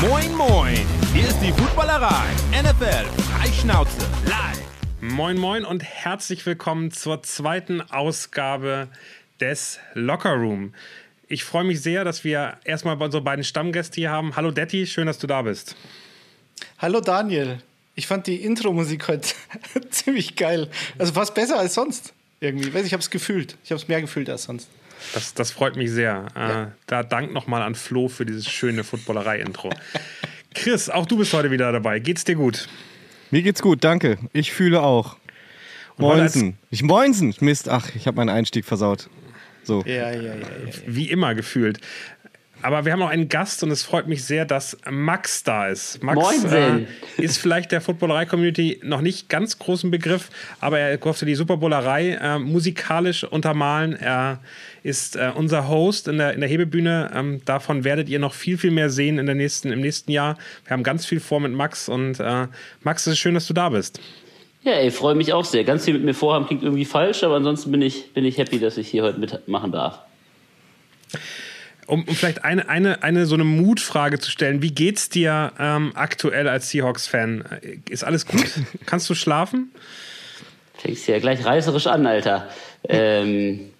Moin, moin. Hier ist die Footballerei. NFL Freischnauze live. Moin, moin und herzlich willkommen zur zweiten Ausgabe des Locker Room. Ich freue mich sehr, dass wir erstmal unsere beiden Stammgäste hier haben. Hallo Detti, schön, dass du da bist. Hallo Daniel. Ich fand die Intro-Musik heute ziemlich geil. Also fast besser als sonst. Irgendwie. Ich habe es gefühlt. Ich habe es mehr gefühlt als sonst. Das, das freut mich sehr. Äh, ja. Äh, da Dank nochmal an Flo für dieses schöne Footballerei-Intro. Chris, auch du bist heute wieder dabei. Geht's dir gut? Mir geht's gut, danke. Ich fühle auch. Moinsen. Ich Moinsen. Mist, ach, ich habe meinen Einstieg versaut. So. Ja, ja, ja, ja, Wie immer gefühlt. Aber wir haben auch einen Gast und es freut mich sehr, dass Max da ist. Max äh, ist vielleicht der Footballerei-Community noch nicht ganz großen Begriff, aber er durfte die Superbowlerei äh, musikalisch untermalen. Er ist äh, unser Host in der, in der Hebebühne. Ähm, davon werdet ihr noch viel, viel mehr sehen in der nächsten, im nächsten Jahr. Wir haben ganz viel vor mit Max und äh, Max, es ist schön, dass du da bist. Ja, ey, freue mich auch sehr. Ganz viel mit mir vorhaben klingt irgendwie falsch, aber ansonsten bin ich, bin ich happy, dass ich hier heute mitmachen darf um, um vielleicht eine, eine, eine so eine Mutfrage zu stellen, wie geht's dir ähm, aktuell als Seahawks-Fan? Ist alles gut? Kannst du schlafen? Fängst ja gleich reißerisch an, Alter. Ähm,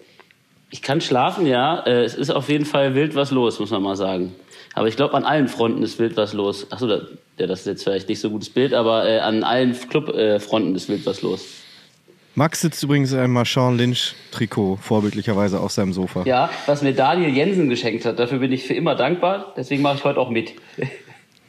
ich kann schlafen, ja. Äh, es ist auf jeden Fall wild was los, muss man mal sagen. Aber ich glaube, an allen Fronten ist wild was los. Achso, da, ja, das ist jetzt vielleicht nicht so ein gutes Bild, aber äh, an allen Clubfronten äh, ist wild was los. Max sitzt übrigens in einem Marchand Lynch-Trikot, vorbildlicherweise auf seinem Sofa. Ja, was mir Daniel Jensen geschenkt hat. Dafür bin ich für immer dankbar. Deswegen mache ich heute auch mit.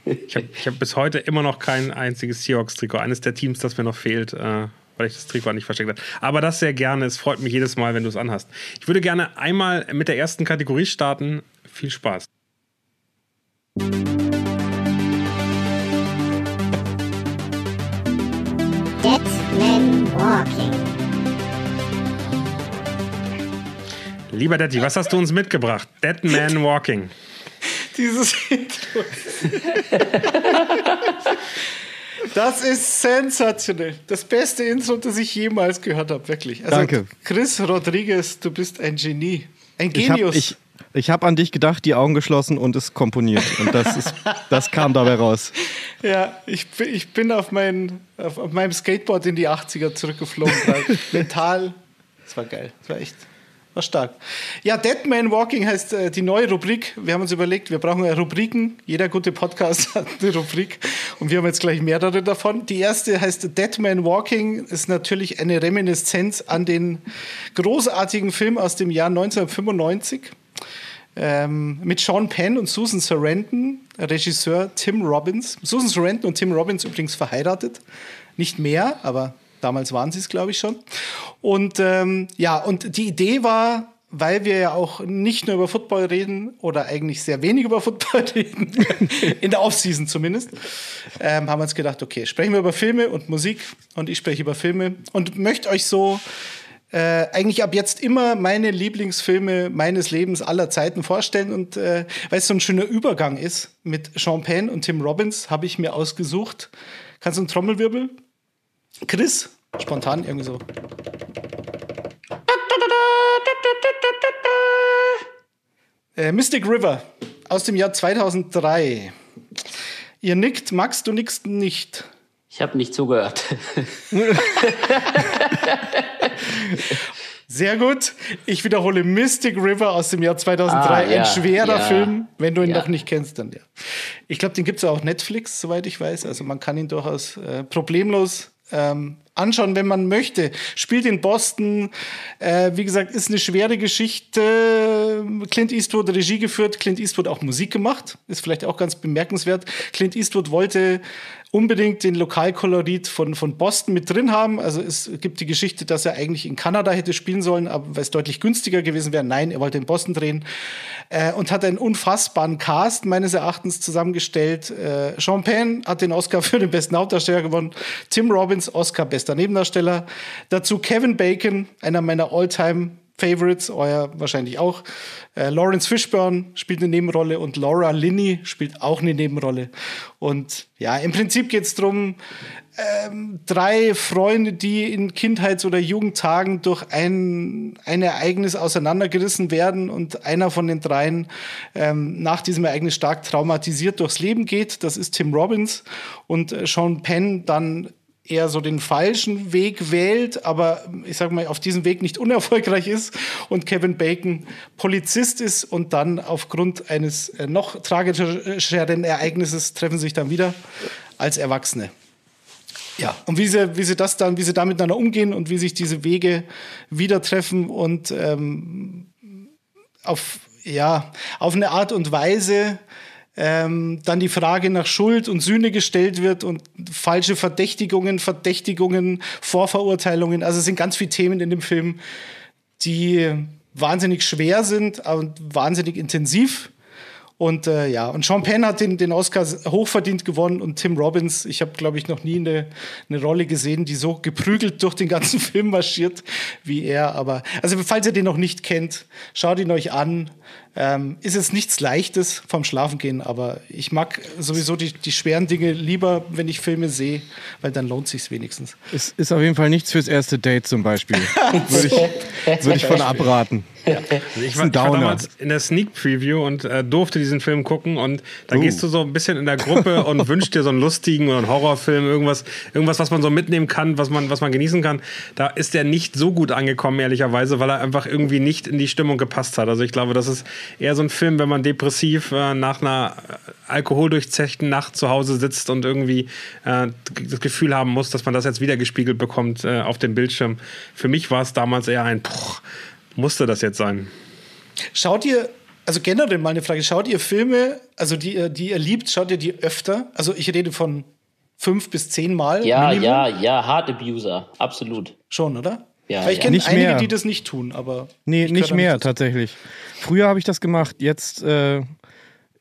ich habe hab bis heute immer noch kein einziges Seahawks-Trikot. Eines der Teams, das mir noch fehlt. Äh weil ich das Trikot nicht versteckt habe. Aber das sehr gerne. Es freut mich jedes Mal, wenn du es anhast. Ich würde gerne einmal mit der ersten Kategorie starten. Viel Spaß. Walking. Lieber Daddy, was hast du uns mitgebracht? Dead Man Walking. Dieses Intro. Das ist sensationell. Das beste Intro, das ich jemals gehört habe, wirklich. Also, Danke. Chris Rodriguez, du bist ein Genie. Ein Genius. Ich, ich habe an dich gedacht, die Augen geschlossen und es komponiert. Und das, ist, das kam dabei raus. Ja, ich, ich bin auf, mein, auf, auf meinem Skateboard in die 80er zurückgeflogen. Mental. Das war geil. Das war echt war stark. Ja, Dead Man Walking heißt äh, die neue Rubrik. Wir haben uns überlegt, wir brauchen ja Rubriken. Jeder gute Podcast hat eine Rubrik. Und wir haben jetzt gleich mehrere davon. Die erste heißt Dead Man Walking. Ist natürlich eine Reminiszenz an den großartigen Film aus dem Jahr 1995 ähm, mit Sean Penn und Susan Sarandon, Regisseur Tim Robbins. Susan Sarandon und Tim Robbins übrigens verheiratet. Nicht mehr, aber damals waren sie es, glaube ich, schon. Und ähm, ja, und die Idee war, weil wir ja auch nicht nur über Football reden oder eigentlich sehr wenig über Football reden, in der Offseason zumindest, ähm, haben wir uns gedacht, okay, sprechen wir über Filme und Musik und ich spreche über Filme und möchte euch so äh, eigentlich ab jetzt immer meine Lieblingsfilme meines Lebens aller Zeiten vorstellen. Und äh, weil es so ein schöner Übergang ist mit Sean Penn und Tim Robbins, habe ich mir ausgesucht. Kannst du einen Trommelwirbel? Chris, spontan irgendwie so. Äh, Mystic River aus dem Jahr 2003. Ihr nickt, Max, du nickst nicht. Ich habe nicht zugehört. Sehr gut. Ich wiederhole Mystic River aus dem Jahr 2003. Ah, ja, Ein schwerer ja, Film. Wenn du ihn ja. noch nicht kennst, dann ja. Ich glaube, den gibt es auch auf Netflix, soweit ich weiß. Also man kann ihn durchaus äh, problemlos ähm, anschauen, wenn man möchte. Spielt in Boston. Äh, wie gesagt, ist eine schwere Geschichte. Clint Eastwood Regie geführt, Clint Eastwood auch Musik gemacht. Ist vielleicht auch ganz bemerkenswert. Clint Eastwood wollte unbedingt den Lokalkolorit von, von Boston mit drin haben. Also es gibt die Geschichte, dass er eigentlich in Kanada hätte spielen sollen, aber weil es deutlich günstiger gewesen wäre. Nein, er wollte in Boston drehen äh, und hat einen unfassbaren Cast meines Erachtens zusammengestellt. Äh, Sean Penn hat den Oscar für den besten Hauptdarsteller gewonnen. Tim Robbins, Oscar bester Nebendarsteller. Dazu Kevin Bacon, einer meiner Alltime Favorites, euer wahrscheinlich auch. Äh, Lawrence Fishburne spielt eine Nebenrolle und Laura Linney spielt auch eine Nebenrolle. Und ja, im Prinzip geht es darum, ähm, drei Freunde, die in Kindheits- oder Jugendtagen durch ein, ein Ereignis auseinandergerissen werden und einer von den dreien ähm, nach diesem Ereignis stark traumatisiert durchs Leben geht. Das ist Tim Robbins und äh, Sean Penn dann eher so den falschen Weg wählt, aber ich sag mal, auf diesem Weg nicht unerfolgreich ist und Kevin Bacon Polizist ist und dann aufgrund eines äh, noch tragischeren Ereignisses treffen sich dann wieder als Erwachsene. Ja, und wie sie, wie sie das dann, wie sie da miteinander umgehen und wie sich diese Wege wieder treffen und ähm, auf, ja, auf eine Art und Weise, ähm, dann die Frage nach Schuld und Sühne gestellt wird und falsche Verdächtigungen, Verdächtigungen, Vorverurteilungen. Also es sind ganz viele Themen in dem Film, die wahnsinnig schwer sind und wahnsinnig intensiv. Und äh, ja, und Sean Penn hat den, den Oscar hochverdient gewonnen und Tim Robbins, ich habe, glaube ich, noch nie eine, eine Rolle gesehen, die so geprügelt durch den ganzen Film marschiert wie er. Aber also falls ihr den noch nicht kennt, schaut ihn euch an. Ähm, ist es nichts Leichtes vom Schlafengehen, aber ich mag sowieso die, die schweren Dinge lieber, wenn ich Filme sehe, weil dann lohnt sich's wenigstens. Es ist auf jeden Fall nichts fürs erste Date zum Beispiel. Würde ich, würd ich von abraten. Ja. Also ich, war, ich war damals in der Sneak Preview und äh, durfte diesen Film gucken und da uh. gehst du so ein bisschen in der Gruppe und wünschst dir so einen lustigen oder einen Horrorfilm, irgendwas, irgendwas, was man so mitnehmen kann, was man, was man genießen kann. Da ist der nicht so gut angekommen, ehrlicherweise, weil er einfach irgendwie nicht in die Stimmung gepasst hat. Also ich glaube, das ist eher so ein Film, wenn man depressiv äh, nach einer alkoholdurchzechten Nacht zu Hause sitzt und irgendwie äh, das Gefühl haben muss, dass man das jetzt wieder gespiegelt bekommt äh, auf dem Bildschirm. Für mich war es damals eher ein, poch, musste das jetzt sein. Schaut ihr, also generell mal eine Frage, schaut ihr Filme, also die, die ihr liebt, schaut ihr die öfter? Also ich rede von fünf bis zehn Mal. Ja, Minimum. ja, ja, Hard Abuser, absolut. Schon, oder? Ja, Weil ich ja. kenne einige, mehr. die das nicht tun, aber. Nee, ich nicht mehr dazu. tatsächlich. Früher habe ich das gemacht, jetzt äh,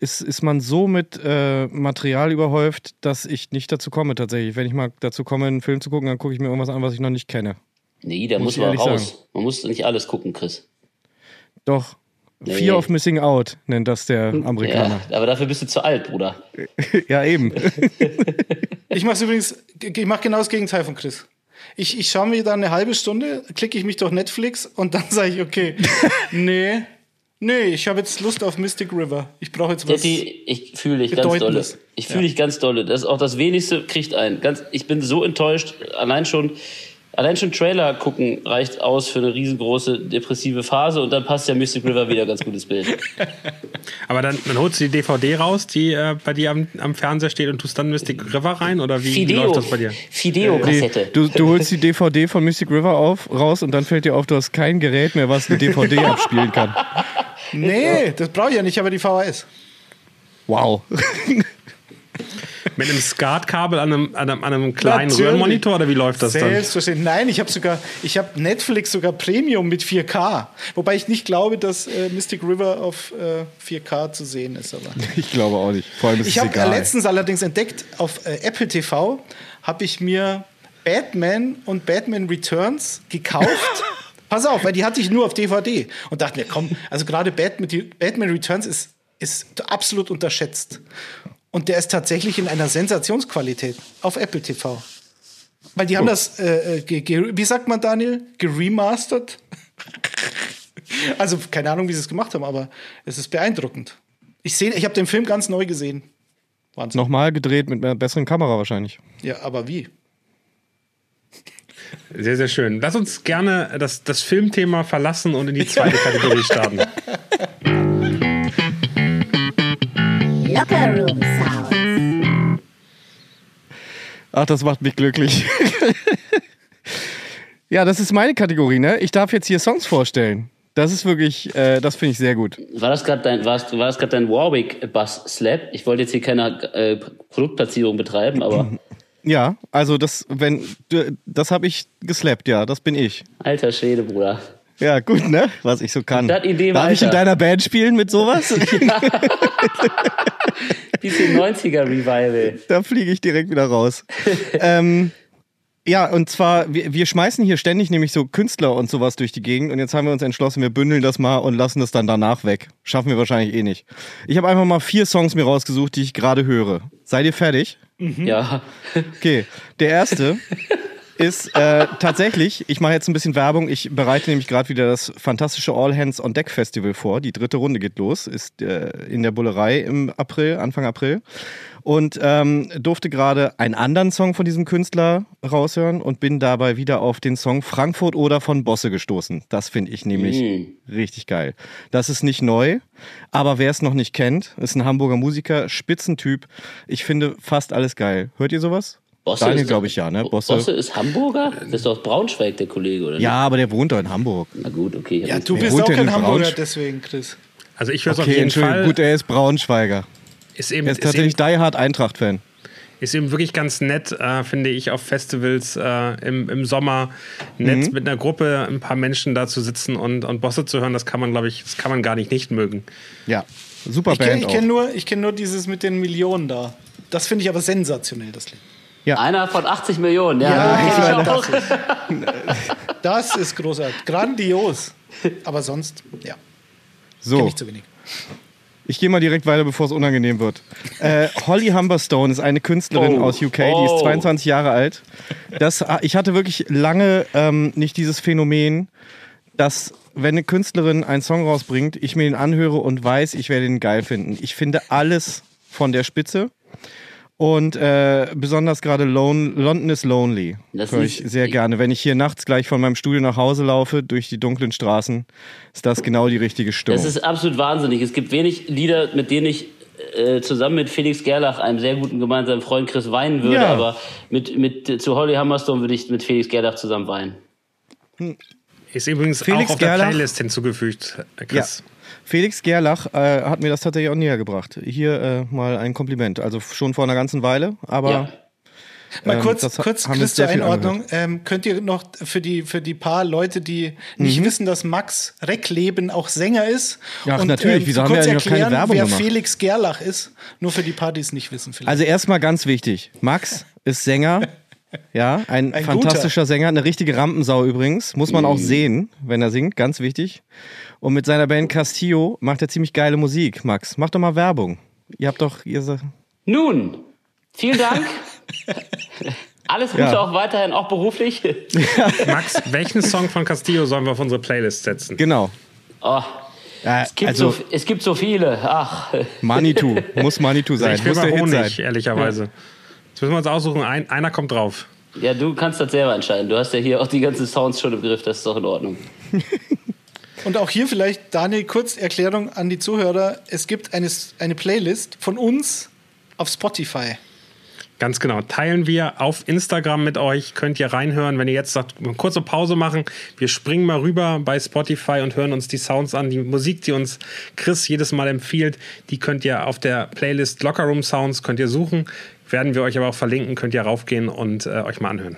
ist, ist man so mit äh, Material überhäuft, dass ich nicht dazu komme tatsächlich. Wenn ich mal dazu komme, einen Film zu gucken, dann gucke ich mir irgendwas an, was ich noch nicht kenne. Nee, da Muss muss man raus. sagen. Man muss nicht alles gucken, Chris. Doch. Nee. Fear of Missing Out nennt das der Amerikaner. Ja, aber dafür bist du zu alt, Bruder. Ja, eben. Ich mache übrigens, ich mache genau das Gegenteil von Chris. Ich, ich schaue mir dann eine halbe Stunde, klicke ich mich durch Netflix und dann sage ich, okay, nee, nee, ich habe jetzt Lust auf Mystic River. Ich brauche jetzt was. Detti, ich fühle dich ganz dolle. Ich fühle dich ganz dolle. Das ist auch das wenigste kriegt ein. Ganz, ich bin so enttäuscht. Allein schon, allein schon Trailer gucken reicht aus für eine riesengroße depressive Phase und dann passt ja Mystic River wieder ganz gutes Bild. Aber dann, dann holst du die DVD raus, die äh, bei dir am, am Fernseher steht und tust dann Mystic River rein? Oder wie, wie Fideo. läuft das bei dir? Fideo-Kassette. du, du holst die DVD von Mystic River auf, raus und dann fällt dir auf, du hast kein Gerät mehr, was eine DVD abspielen kann. nee, das brauche ich ja nicht, ich habe die VHS. Wow. Mit einem SCART-Kabel an einem, an, einem, an einem kleinen Natürlich. Röhrenmonitor oder wie läuft das dann? Selbstverständlich. Nein, ich habe sogar, ich habe Netflix sogar Premium mit 4K. Wobei ich nicht glaube, dass äh, Mystic River auf äh, 4K zu sehen ist. Aber. Ich glaube auch nicht. Vor allem ist Ich habe letztens allerdings entdeckt, auf äh, Apple TV habe ich mir Batman und Batman Returns gekauft. Pass auf, weil die hatte ich nur auf DVD und dachte mir, komm, also gerade Batman, Batman Returns ist, ist absolut unterschätzt. Und der ist tatsächlich in einer Sensationsqualität auf Apple TV. Weil die haben das, äh, äh, wie sagt man, Daniel? Geremastert? also keine Ahnung, wie sie es gemacht haben, aber es ist beeindruckend. Ich sehe, ich habe den Film ganz neu gesehen. Wahnsinn. Nochmal gedreht mit einer besseren Kamera wahrscheinlich. Ja, aber wie? Sehr, sehr schön. Lass uns gerne das, das Filmthema verlassen und in die zweite Kategorie starten. Ach, das macht mich glücklich. ja, das ist meine Kategorie, ne? Ich darf jetzt hier Songs vorstellen. Das ist wirklich, äh, das finde ich sehr gut. War das gerade dein, war's- war das gerade dein Warwick-Bass-Slap? Ich wollte jetzt hier keine äh, Produktplatzierung betreiben, aber Ja, also das, wenn, das habe ich geslappt, ja, das bin ich. alter Schwede, Bruder. Ja, gut, ne? Was ich so kann. Das Idee Darf ich in weiter. deiner Band spielen mit sowas? Bisschen 90er-Revival. da fliege ich direkt wieder raus. ähm, Ja, und zwar, wir, wir schmeißen hier ständig nämlich so Künstler und sowas durch die Gegend und jetzt haben wir uns entschlossen, wir bündeln das mal und lassen das dann danach weg. Schaffen wir wahrscheinlich eh nicht. Ich habe einfach mal vier Songs mir rausgesucht, die ich gerade höre. Seid ihr fertig? Ja. Okay, der erste ist äh, tatsächlich, ich mache jetzt ein bisschen Werbung, ich bereite nämlich gerade wieder das fantastische All Hands on Deck Festival vor. Die dritte Runde geht los, ist äh, in der Bullerei im April, Anfang April. Und ähm, durfte gerade einen anderen Song von diesem Künstler raushören und bin dabei wieder auf den Song Frankfurt oder von Bosse gestoßen. Das finde ich nämlich Mm. richtig geil. Das ist nicht neu, aber wer es noch nicht kennt, ist ein Hamburger Musiker, Spitzentyp. Ich finde fast alles geil. Hört ihr sowas? Bosse Daniel, ist- glaube ich, ja, ne? Bosse. Bosse ist Hamburger? Das ist doch Braunschweig, der Kollege, oder? Ja, aber der wohnt doch in Hamburg. Na gut, okay. Ja, du bist auch kein in Hamburger, Braunsch- deswegen, Chris. Also ich höre es auf Okay, jeden Entschuldigung. Fall. Gut, er ist Braunschweiger. ist, eben, Er ist ist, eben, tatsächlich Die Hard Eintracht-Fan. ist eben wirklich ganz nett, äh, finde ich, auf Festivals äh, im, im Sommer nett Mhm. mit einer Gruppe, ein paar Menschen da zu sitzen und, und Bosse zu hören. Das kann man, glaube ich, das kann man gar nicht nicht mögen. Ja, super Ich kenne Band ich kenn auch. nur, ich kenn nur dieses mit den Millionen da. Das finde ich aber sensationell, das Lied. Einer von 80 Millionen, ja. Ja, kenn ich das auch. Das ist großartig. Grandios. Aber sonst, ja, So, ich zu wenig. ich gehe mal direkt weiter, bevor es unangenehm wird. Äh, Holly Humberstone ist eine Künstlerin Oh. aus UK, die ist Oh. 22 Jahre alt. Das, ich hatte wirklich lange ähm, nicht dieses Phänomen, dass wenn eine Künstlerin einen Song rausbringt, ich mir den anhöre und weiß, ich werde ihn geil finden. Ich finde alles von der Spitze. Und äh, besonders gerade London is Lonely Das höre ich sehr gerne. Wenn ich hier nachts gleich von meinem Studio nach Hause laufe, durch die dunklen Straßen, ist das genau die richtige Stimmung. Das ist absolut wahnsinnig. Es gibt wenig Lieder, mit denen ich äh, zusammen mit Felix Gerlach, einem sehr guten gemeinsamen Freund Chris, weinen würde. Ja. Aber mit, mit, zu Holly Hammerstone würde ich mit Felix Gerlach zusammen weinen. Ist übrigens Felix auch auf der Gerlach? Playlist hinzugefügt, äh, Chris. Felix Gerlach äh, hat mir das tatsächlich auch näher gebracht. Hier äh, mal ein Kompliment. Also schon vor einer ganzen Weile, aber Ja. Mal Ähm, kurz, das ha- kurz uns zur Einordnung. Ähm, könnt ihr noch für die, für die paar Leute, die Mhm. nicht wissen, dass Max Reckleben auch Sänger ist? Ach, natürlich. Wieso haben wir kurz eigentlich noch keine erklären, Werbung wer gemacht? Felix Gerlach ist? Nur für die paar, die es nicht wissen. Vielleicht. also erstmal ganz wichtig. Max ist Sänger. Ja, ein, Ein fantastischer Sänger, eine richtige Rampensau übrigens. Muss man auch sehen, wenn er singt, ganz wichtig. Und mit seiner Band Castillo macht er ziemlich geile Musik. Max, mach doch mal Werbung. Ihr habt doch, ihr Nun, vielen Dank. Alles Gute Ja. auch weiterhin, auch beruflich. Max, welchen Song von Castillo sollen wir auf unsere Playlist setzen? genau. Oh, Äh, es, gibt also so, es gibt so viele. Ach, Manitou, muss Manitou sein, ich will muss der mal sein. Honig, ehrlicherweise. Jetzt müssen wir uns aussuchen, ein, einer kommt drauf. ja, du kannst das selber entscheiden. Du hast ja hier auch die ganzen Sounds schon im Griff, das ist doch in Ordnung. Und auch hier vielleicht, Daniel, kurz Erklärung an die Zuhörer. Es gibt eine, eine Playlist von uns auf Spotify. Ganz genau. Teilen wir auf Instagram mit euch. Könnt ihr reinhören, wenn ihr jetzt sagt, eine kurze Pause machen. Wir springen mal rüber bei Spotify und hören uns die Sounds an. Die Musik, die uns Chris jedes Mal empfiehlt, die könnt ihr auf der Playlist Locker Room Sounds könnt ihr suchen. Werden wir euch aber auch verlinken. Könnt ihr raufgehen und äh, euch mal anhören.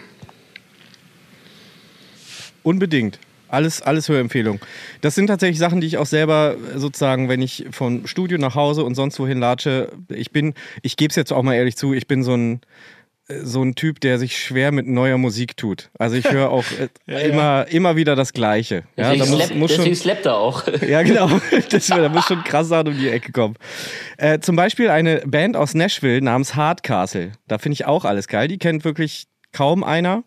Unbedingt. Alles, alles Hörempfehlung. Das sind tatsächlich Sachen, die ich auch selber äh, sozusagen, wenn ich vom Studio nach Hause und sonst wohin latsche, ich bin, ich gebe es jetzt auch mal ehrlich zu, ich bin so ein, äh, so ein Typ, der sich schwer mit neuer Musik tut. Also ich höre auch äh, immer, immer wieder das Gleiche. Ja, Deswegen, da muss, muss deswegen schon, slappt er auch. ja, genau. Das, da muss schon krass Sachen um die Ecke kommen. Äh, zum Beispiel eine Band aus Nashville namens Hardcastle. Da finde ich auch alles geil. Die kennt wirklich kaum einer.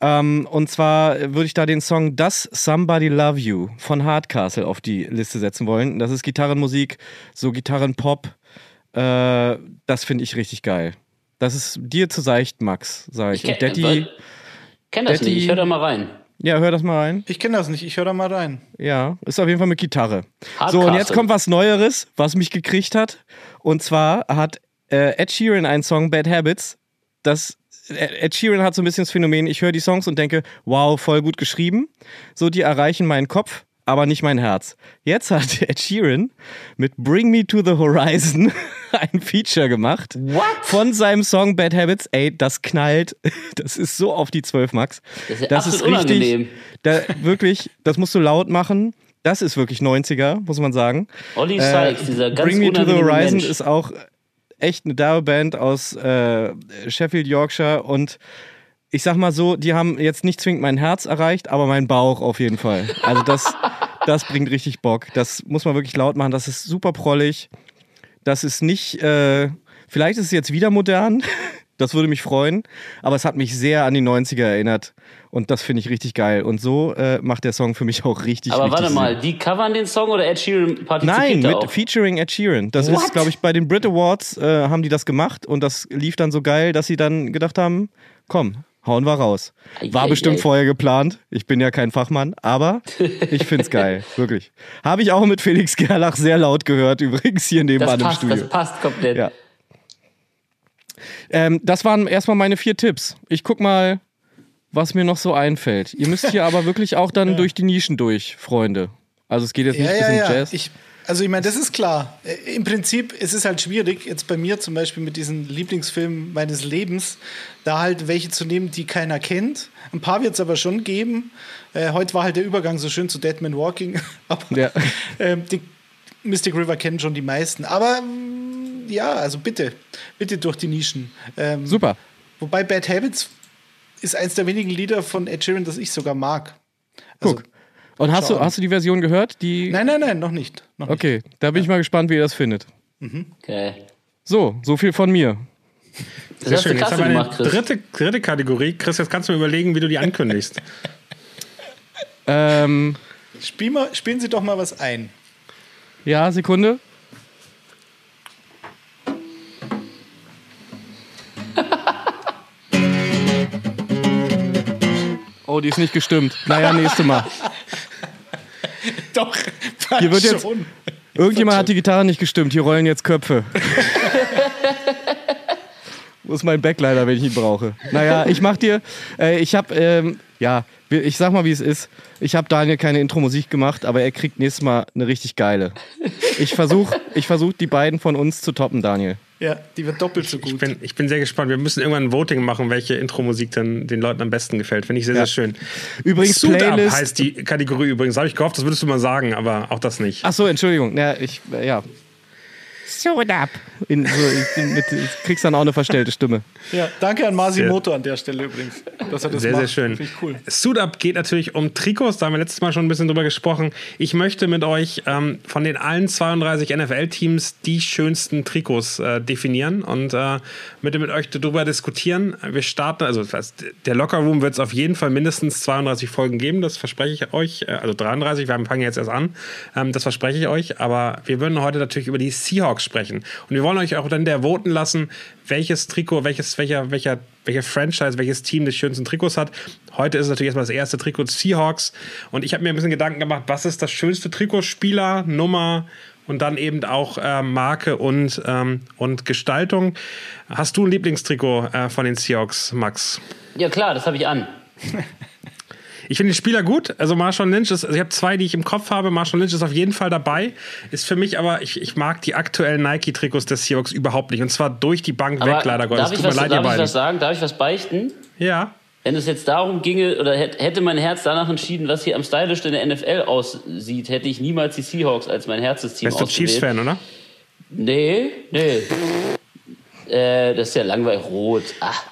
Ähm, und zwar würde ich da den Song Does Somebody Love You von Hardcastle auf die Liste setzen wollen. Das ist Gitarrenmusik, so Gitarrenpop. Äh, das finde ich richtig geil. Das ist dir zu seicht, Max, sage ich. Ich Und kenn, Detti, kenn das Detti- nicht, ich hör da mal rein. ja, hör das mal rein. Ich kenne das nicht, ich höre da mal rein. Ja, ist auf jeden Fall mit Gitarre. Hardcastle. So, und jetzt kommt was Neueres, was mich gekriegt hat. Und zwar hat äh, Ed Sheeran einen Song, Bad Habits. Das, Ed Sheeran hat so ein bisschen das Phänomen, ich höre die Songs und denke, wow, voll gut geschrieben. So, die erreichen meinen Kopf, aber nicht mein Herz. Jetzt hat Ed Sheeran mit Bring Me to the Horizon ein Feature gemacht. What? Von seinem Song Bad Habits. Ey, das knallt. Das ist so auf die 12 Max. Das ist ja absolut unangenehm. Da, wirklich, das musst du laut machen. Das ist wirklich 90er, muss man sagen. Olli Sykes, dieser ganz Äh, Bring Me to the Horizon Mensch. ist auch echt eine derbe Band aus äh, Sheffield, Yorkshire und ich sag mal so, die haben jetzt nicht zwingend mein Herz erreicht, aber mein Bauch auf jeden Fall. Also das, das bringt richtig Bock. Das muss man wirklich laut machen. Das ist super prollig. Das ist nicht, äh, vielleicht ist es jetzt wieder modern. Das würde mich freuen. Aber es hat mich sehr an die 90er erinnert. Und das finde ich richtig geil. Und so äh, macht der Song für mich auch richtig, Aber richtig warte mal, Sinn. die covern den Song oder Ed Sheeran partizipiert Nein, mit auch? featuring Ed Sheeran. Das ist, glaube ich, bei den Brit Awards äh, haben die das gemacht und das lief dann so geil, dass sie dann gedacht haben, komm, hauen wir raus. War Ei, ei, bestimmt ei. vorher geplant. Ich bin ja kein Fachmann, aber ich find's geil, wirklich. Habe ich auch mit Felix Gerlach sehr laut gehört, übrigens hier Das nebenan im passt, Studio. das passt komplett. Ja. Ähm, das waren erstmal meine vier Tipps. Ich guck mal, was mir noch so einfällt. Ihr müsst hier aber wirklich auch dann durch die Nischen durch, Freunde. Also es geht jetzt nicht Ja, bis ja, in ja. Jazz. Ich, also ich meine, das ist klar. Äh, Im Prinzip ist es halt schwierig, jetzt bei mir zum Beispiel mit diesen Lieblingsfilmen meines Lebens, da halt welche zu nehmen, die keiner kennt. Ein paar wird es aber schon geben. Äh, heute war halt der Übergang so schön zu Dead Man Walking. aber Ja. ähm, die Mystic River kennen schon die meisten. Aber ja, also bitte, bitte durch die Nischen. Ähm, Super. Wobei Bad Habits ist eins der wenigen Lieder von Ed Sheeran, das ich sogar mag. Also, Guck. Und hast du, hast du die Version gehört? Die Nein, nein, nein, noch nicht. Noch nicht. Okay, da bin ich mal gespannt, wie ihr das findet. Okay. So, so viel von mir. Das Sehr schön. Jetzt haben wir eine gemacht, dritte, dritte Kategorie. Chris, jetzt kannst du mir überlegen, wie du die ankündigst. Ähm, Spiel mal, spielen Sie doch mal was ein. ja, Sekunde. Oh, die ist nicht gestimmt. Naja, nächste Mal. Doch, Hier wird jetzt- schon. Irgendjemand hat die Gitarre nicht gestimmt. Hier rollen jetzt Köpfe. Wo ist mein Backlighter, wenn ich ihn brauche? Naja, ich mach dir. Äh, ich hab, ähm, ja, ich sag mal, wie es ist. Ich habe Daniel keine Intro-Musik gemacht, aber er kriegt nächstes Mal eine richtig geile. Ich versuche, ich versuch, die beiden von uns zu toppen, Daniel. Ja, die wird doppelt so Ich gut. bin, ich bin sehr gespannt. Wir müssen irgendwann ein Voting machen, welche Intro-Musik dann den Leuten am besten gefällt. Finde ich sehr, Ja. sehr schön. Übrigens, Suit Up Playlist. heißt die Kategorie übrigens. Habe ich gehofft, das würdest du mal sagen, aber auch das nicht. Ach so, Entschuldigung. Ja, ich, äh, ja. So ab. In, so, ich, bin mit, kriegst dann auch eine verstellte Stimme. Ja, danke an Masimoto an der Stelle übrigens, dass er das Sehr, macht. sehr schön. Cool. Suit Up geht natürlich um Trikots, da haben wir letztes Mal schon ein bisschen drüber gesprochen. Ich möchte mit euch ähm, von den allen 32 NFL-Teams die schönsten Trikots äh, definieren und äh, mit, mit euch darüber diskutieren. Wir starten, also der Locker Room wird es auf jeden Fall mindestens 32 Folgen geben, das verspreche ich euch. Äh, also 33, wir fangen jetzt erst an, ähm, das verspreche ich euch. Aber wir würden heute natürlich über die Seahawks sprechen. Und wir wollen euch auch dann der voten lassen, welches Trikot, welches, welcher, welcher, welcher Franchise, welches Team des schönsten Trikots hat. Heute ist es natürlich erstmal das erste Trikot Seahawks. Und ich habe mir ein bisschen Gedanken gemacht, was ist das schönste Trikot, Spieler, Nummer und dann eben auch äh, Marke und, ähm, und Gestaltung. Hast du ein Lieblingstrikot äh, von den Seahawks, Max? Ja, klar, das habe ich an. Ich finde den Spieler gut. Also Marshall Lynch ist, also ich habe zwei, die ich im Kopf habe. Marshall Lynch ist auf jeden Fall dabei. Ist für mich aber, ich, ich mag die aktuellen Nike-Trikots des Seahawks überhaupt nicht. Und zwar durch die Bank weg, leider Gottes. darf, ich was, leid, darf ich was sagen? Darf ich was beichten? Ja. Wenn es jetzt darum ginge, oder hätt- hätte mein Herz danach entschieden, was hier am stylischsten in der NFL aussieht, hätte ich niemals die Seahawks als mein Herzesteam Bist du ausgewählt. Chiefs-Fan, oder? Nee, nee. äh, das ist ja langweilig rot. Ach,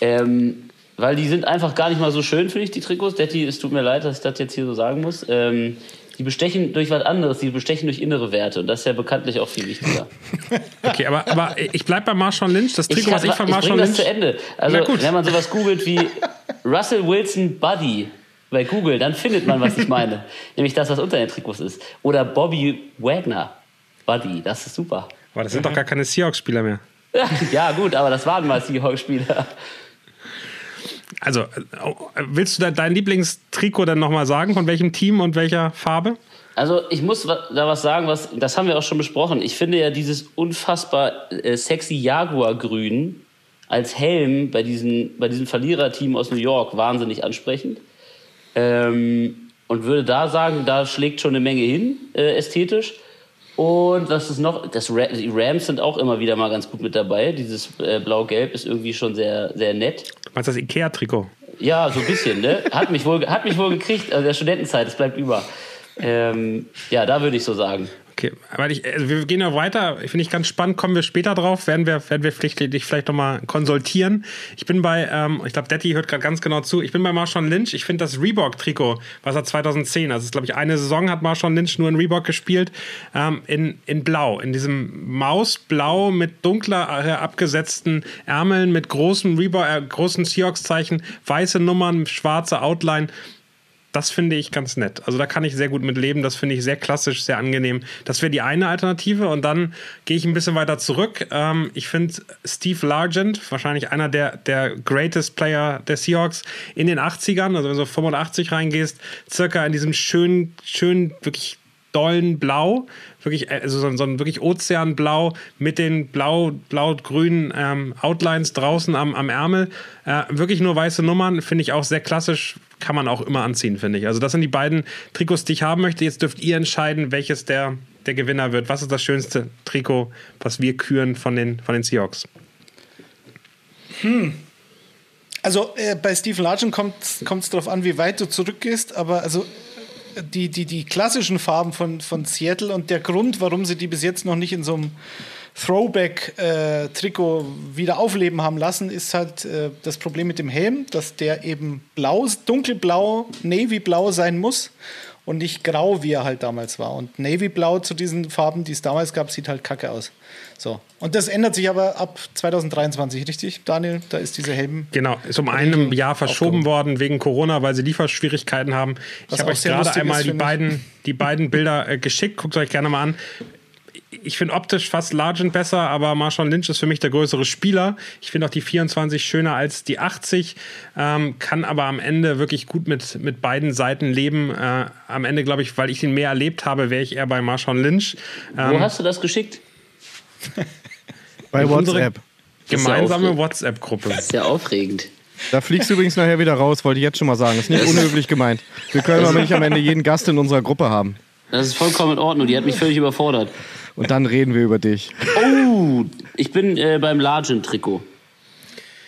ähm, weil die sind einfach gar nicht mal so schön, finde ich, die Trikots. Detti, es tut mir leid, dass ich das jetzt hier so sagen muss. Ähm, die bestechen durch was anderes, die bestechen durch innere Werte. Und das ist ja bekanntlich auch viel wichtiger. Okay, aber, aber ich bleib bei Marshall Lynch. Das Trikot, was ich von ich Marshall bring das Lynch. zu Ende. Also, wenn man sowas googelt wie Russell Wilson Buddy bei Google, dann findet man, was ich meine. Nämlich das, was unter den Trikots ist. Oder Bobby Wagner Buddy, das ist super. Aber das sind doch gar keine Seahawks-Spieler mehr. ja, gut, aber das waren mal Seahawks-Spieler. Also, äh, willst du da dein Lieblingstrikot dann nochmal sagen? Von welchem Team und welcher Farbe? Also ich muss da was sagen, was das haben wir auch schon besprochen. Ich finde ja dieses unfassbar äh, sexy Jaguar-Grün als Helm bei, diesen, bei diesem Verliererteam aus New York wahnsinnig ansprechend. Ähm, und würde da sagen, da schlägt schon eine Menge hin, äh, ästhetisch. Und was ist noch? Das die Rams sind auch immer wieder mal ganz gut mit dabei. Dieses äh, Blau-Gelb ist irgendwie schon sehr, sehr nett. Du meinst das Ikea-Trikot? Ja, so ein bisschen, ne? Hat mich wohl, hat mich wohl gekriegt, also der Studentenzeit, es bleibt über. Ähm, ja, da würde ich so sagen. Okay, aber ich, also wir gehen noch weiter. Finde ich ganz spannend. Kommen wir später drauf. Werden wir, werden wir vielleicht, dich vielleicht nochmal konsultieren. Ich bin bei, ähm, ich glaube, Detti hört gerade ganz genau zu. Ich bin bei Marshawn Lynch. Ich finde das Reebok-Trikot, was er 2010, also glaube ich eine Saison hat Marshawn Lynch nur in Reebok gespielt, ähm, in, in Blau, in diesem Mausblau mit dunkler äh, abgesetzten Ärmeln, mit großen Reebok, äh, großen Seahawks-Zeichen, weiße Nummern, schwarze Outline das finde ich ganz nett. Also da kann ich sehr gut mit leben. Das finde ich sehr klassisch, sehr angenehm. Das wäre die eine Alternative. Und dann gehe ich ein bisschen weiter zurück. Ähm, ich finde Steve Largent, wahrscheinlich einer der, der greatest Player der Seahawks in den 80ern, also wenn du so 85 reingehst, circa in diesem schönen, schönen, wirklich dollen Blau, wirklich, also so, so ein wirklich Ozeanblau mit den blau, blau-grünen ähm, Outlines draußen am, am Ärmel. Äh, wirklich nur weiße Nummern, finde ich auch sehr klassisch, kann man auch immer anziehen, finde ich. Also das sind die beiden Trikots, die ich haben möchte. Jetzt dürft ihr entscheiden, welches der, der Gewinner wird. Was ist das schönste Trikot, was wir küren von den, von den Seahawks? Hm. Also äh, bei Steve Largent kommt es darauf an, wie weit du zurückgehst, aber also die, die, die klassischen Farben von, von Seattle und der Grund, warum sie die bis jetzt noch nicht in so einem Throwback-Trikot äh, wieder aufleben haben lassen, ist halt äh, das Problem mit dem Helm, dass der eben blau, dunkelblau, navyblau sein muss und nicht grau, wie er halt damals war. Und navyblau zu diesen Farben, die es damals gab, sieht halt kacke aus. So. Und das ändert sich aber ab 2023, richtig, Daniel? Da ist diese Helm. Genau, ist um einem Jahr verschoben worden wegen Corona, weil sie Lieferschwierigkeiten haben. Ich habe euch gerade einmal die beiden, die beiden Bilder äh, geschickt. Guckt euch gerne mal an ich finde optisch fast Largent besser, aber Marshall Lynch ist für mich der größere Spieler. Ich finde auch die 24 schöner als die 80, ähm, kann aber am Ende wirklich gut mit, mit beiden Seiten leben. Äh, am Ende, glaube ich, weil ich ihn mehr erlebt habe, wäre ich eher bei Marshall Lynch. Ähm, Wo hast du das geschickt? bei WhatsApp. Gemeinsame ja WhatsApp-Gruppe. Das ist ja aufregend. Da fliegst du übrigens nachher wieder raus, wollte ich jetzt schon mal sagen. Das ist nicht unhöflich gemeint. Wir können aber nicht am Ende jeden Gast in unserer Gruppe haben. Das ist vollkommen in Ordnung. Die hat mich völlig überfordert. Und dann reden wir über dich. Oh, ich bin äh, beim Largent-Trikot.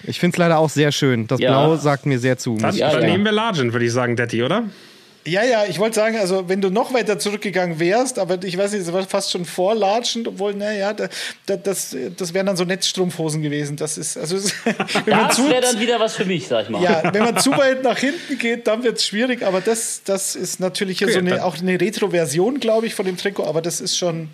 Ich finde es leider auch sehr schön. Das ja. Blau sagt mir sehr zu. Dann, ja, dann nehmen wir Largent, würde ich sagen, Detti, oder? Ja, ja, ich wollte sagen, also wenn du noch weiter zurückgegangen wärst, aber ich weiß nicht, das war fast schon vorlatschend, obwohl, naja, da, da, das, das wären dann so Netzstrumpfhosen gewesen. Das ist, also das wäre dann wieder was für mich, sag ich mal. Ja, wenn man zu weit nach hinten geht, dann wird es schwierig, aber das, das ist natürlich hier okay, so eine, auch eine Retro-Version, glaube ich, von dem Trikot, aber das ist schon,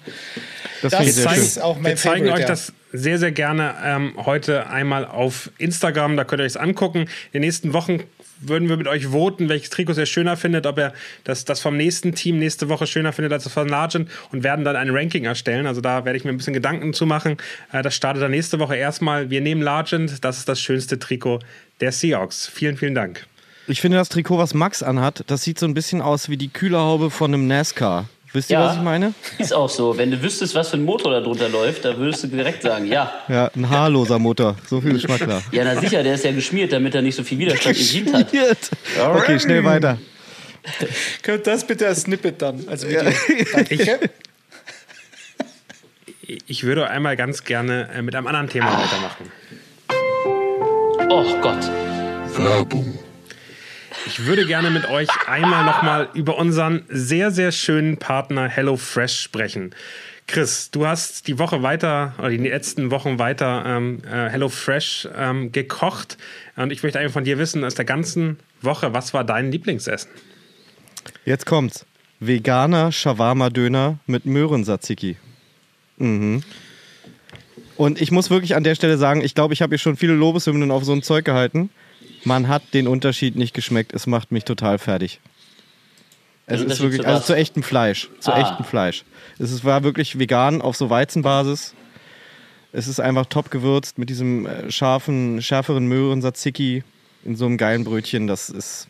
das, das ist zeigen, auch mein Wir zeigen Favorite, euch ja. das sehr, sehr gerne ähm, heute einmal auf Instagram, da könnt ihr euch es angucken. In den nächsten Wochen würden wir mit euch voten, welches Trikot ihr schöner findet, ob ihr das, das vom nächsten Team nächste Woche schöner findet als das von Largent und werden dann ein Ranking erstellen. Also da werde ich mir ein bisschen Gedanken zu machen. Äh, das startet dann nächste Woche erstmal. Wir nehmen Largent, das ist das schönste Trikot der Seahawks. Vielen, vielen Dank. Ich finde das Trikot, was Max anhat, das sieht so ein bisschen aus wie die Kühlerhaube von einem NASCAR. Wisst ihr, ja, was ich meine? Ist auch so. Wenn du wüsstest, was für ein Motor da drunter läuft, da würdest du direkt sagen, ja. Ja, ein haarloser Motor. So viel ist mal klar. Ja, na sicher, der ist ja geschmiert, damit er nicht so viel Widerstand im Jeans hat. Okay, schnell weiter. Könnt das bitte als Snippet dann? Also ja. ich, ich würde einmal ganz gerne äh, mit einem anderen Thema ah. weitermachen. Oh Gott. Werbung. Ich würde gerne mit euch einmal nochmal über unseren sehr, sehr schönen Partner HelloFresh sprechen. Chris, du hast die Woche weiter, oder die letzten Wochen weiter ähm, äh, HelloFresh ähm, gekocht. Und ich möchte einfach von dir wissen, aus der ganzen Woche, was war dein Lieblingsessen? Jetzt kommt's. Veganer Shawarma-Döner mit Möhrensatziki. Mhm. Und ich muss wirklich an der Stelle sagen, ich glaube, ich habe hier schon viele Lobeshymnen auf so ein Zeug gehalten. Man hat den Unterschied nicht geschmeckt. Es macht mich total fertig. Es ist wirklich, zu also zu echtem Fleisch. Zu ah. echtem Fleisch. Es ist, war wirklich vegan auf so Weizenbasis. Es ist einfach top gewürzt mit diesem äh, scharfen, schärferen Möhren Tzatziki in so einem geilen Brötchen. Das ist.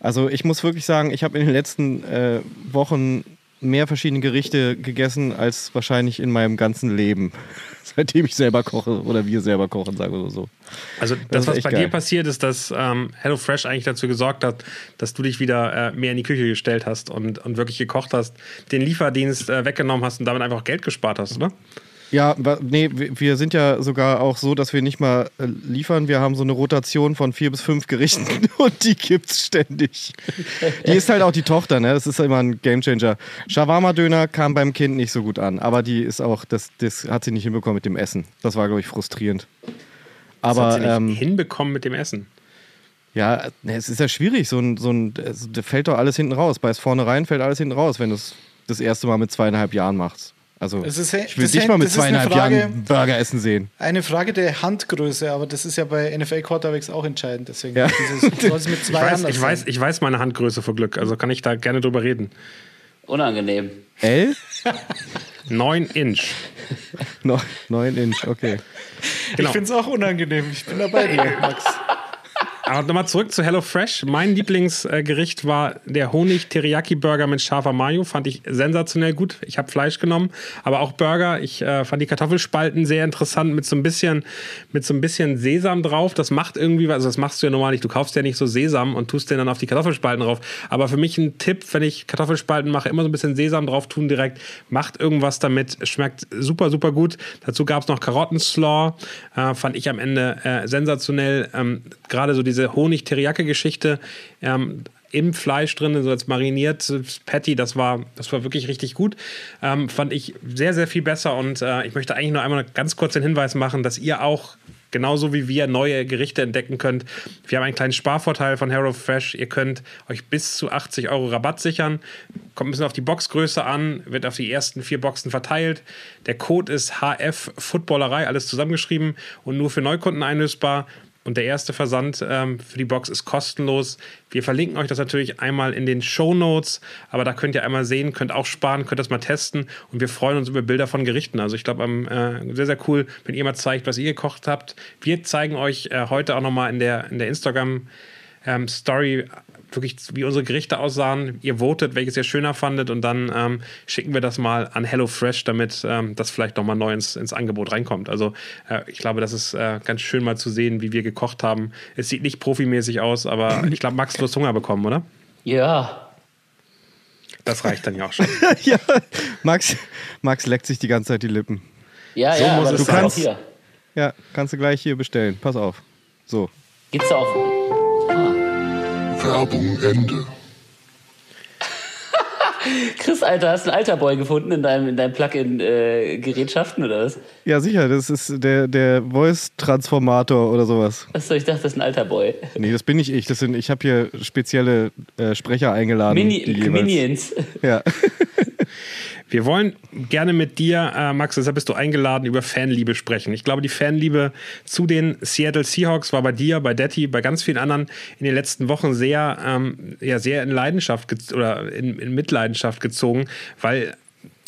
Also ich muss wirklich sagen, ich habe in den letzten äh, Wochen mehr verschiedene Gerichte gegessen als wahrscheinlich in meinem ganzen Leben, seitdem ich selber koche oder wir selber kochen, sagen wir so. Also das, das was bei geil. dir passiert ist, dass ähm, HelloFresh eigentlich dazu gesorgt hat, dass du dich wieder äh, mehr in die Küche gestellt hast und, und wirklich gekocht hast, den Lieferdienst äh, weggenommen hast und damit einfach Geld gespart hast, oder? Ja, nee, wir sind ja sogar auch so, dass wir nicht mal äh, liefern. Wir haben so eine Rotation von vier bis fünf Gerichten und die gibt's ständig. Die ist halt auch die Tochter, ne? Das ist immer ein Gamechanger. Shawarma-Döner kam beim Kind nicht so gut an, aber die ist auch, das, das hat sie nicht hinbekommen mit dem Essen. Das war, glaube ich, frustrierend. Das Aber hat sie nicht ähm, hinbekommen mit dem Essen. ja, ne, es ist ja schwierig. So ein, so ein, also, da fällt doch alles hinten raus. Beißt vorne rein, fällt alles hinten raus, wenn du es das erste Mal mit zweieinhalb Jahren machst. Also, Es ist- ich will dich hängt- mal mit zweieinhalb Frage- Jahren Burger essen sehen. Eine Frage der Handgröße, aber das ist ja bei NFL-Quarterbacks auch entscheidend. Deswegen Ja. dieses, soll es mit zwei Ich weiß, ich, weiß, ich weiß meine Handgröße vor Glück, also kann ich da gerne drüber reden. Unangenehm. L? 9 Inch. No, 9 Inch, okay. Genau. Ich finde es auch unangenehm. Ich bin dabei Max. Aber nochmal zurück zu HelloFresh. Mein Lieblingsgericht war der Honig-Teriyaki-Burger mit scharfer Mayo. Fand ich sensationell gut. Ich habe Fleisch genommen, aber auch Burger. Ich äh, fand die Kartoffelspalten sehr interessant mit so ein bisschen, mit so ein bisschen Sesam drauf. Das macht irgendwie, was- also das machst du ja normal nicht. Du kaufst ja nicht so Sesam und tust den dann auf die Kartoffelspalten drauf. Aber für mich ein Tipp, wenn ich Kartoffelspalten mache, immer so ein bisschen Sesam drauf tun direkt. Macht irgendwas damit. Schmeckt super, super gut. Dazu gab es noch Karottenslaw. Äh, fand ich am Ende äh, sensationell. Ähm, Gerade so diese Honig-Teriyaki-Geschichte. Ähm, im Fleisch drin, so als mariniert Patty, das war, das war wirklich richtig gut. Ähm, fand ich sehr, sehr viel besser und äh, ich möchte eigentlich nur einmal ganz kurz den Hinweis machen, dass ihr auch genauso wie wir neue Gerichte entdecken könnt. Wir haben einen kleinen Sparvorteil von HelloFresh. Ihr könnt euch bis zu 80 Euro Rabatt sichern. Kommt ein bisschen auf die Boxgröße an, wird auf die ersten vier Boxen verteilt. Der Code ist HF Footballerei, alles zusammengeschrieben und nur für Neukunden einlösbar. Und der erste Versand ähm, für die Box ist kostenlos. Wir verlinken euch das natürlich einmal in den Show Notes, aber da könnt ihr einmal sehen, könnt auch sparen, könnt das mal testen und wir freuen uns über Bilder von Gerichten. Also ich glaube, äh, sehr, sehr cool, wenn ihr mal zeigt, was ihr gekocht habt. Wir zeigen euch äh, heute auch nochmal in der, in der Instagram ähm, Story wirklich, wie unsere Gerichte aussahen. Ihr votet, welches ihr schöner fandet und dann ähm, schicken wir das mal an HelloFresh, damit ähm, das vielleicht nochmal neu ins, ins Angebot reinkommt. Also äh, ich glaube, das ist äh, ganz schön mal zu sehen, wie wir gekocht haben. Es sieht nicht profimäßig aus, aber ich glaube, Max, du hast Hunger bekommen, oder? Ja. Das reicht dann ja auch schon. ja, Max, Max leckt sich die ganze Zeit die Lippen. Ja, So ja, muss aber es das sein. ist auch hier. Ja, kannst du gleich hier bestellen. Pass auf. So. Geht's da auch? Werbung Ende. Chris, Alter, hast du einen Alterboy gefunden in deinem, in deinem Plugin-Gerätschaften oder was? Ja, sicher, das ist der, der Voice-Transformator oder sowas. Achso, ich dachte, das ist ein Alterboy. Nee, das bin nicht ich. Das sind, ich habe hier spezielle äh, Sprecher eingeladen. Mini die jeweils- Minions. Ja. Wir wollen gerne mit dir, äh, Max, deshalb bist du eingeladen, über Fanliebe sprechen. Ich glaube, die Fanliebe zu den Seattle Seahawks war bei dir, bei Detti, bei ganz vielen anderen in den letzten Wochen sehr, ähm, ja, sehr in Leidenschaft oder in, in Mitleidenschaft gezogen, weil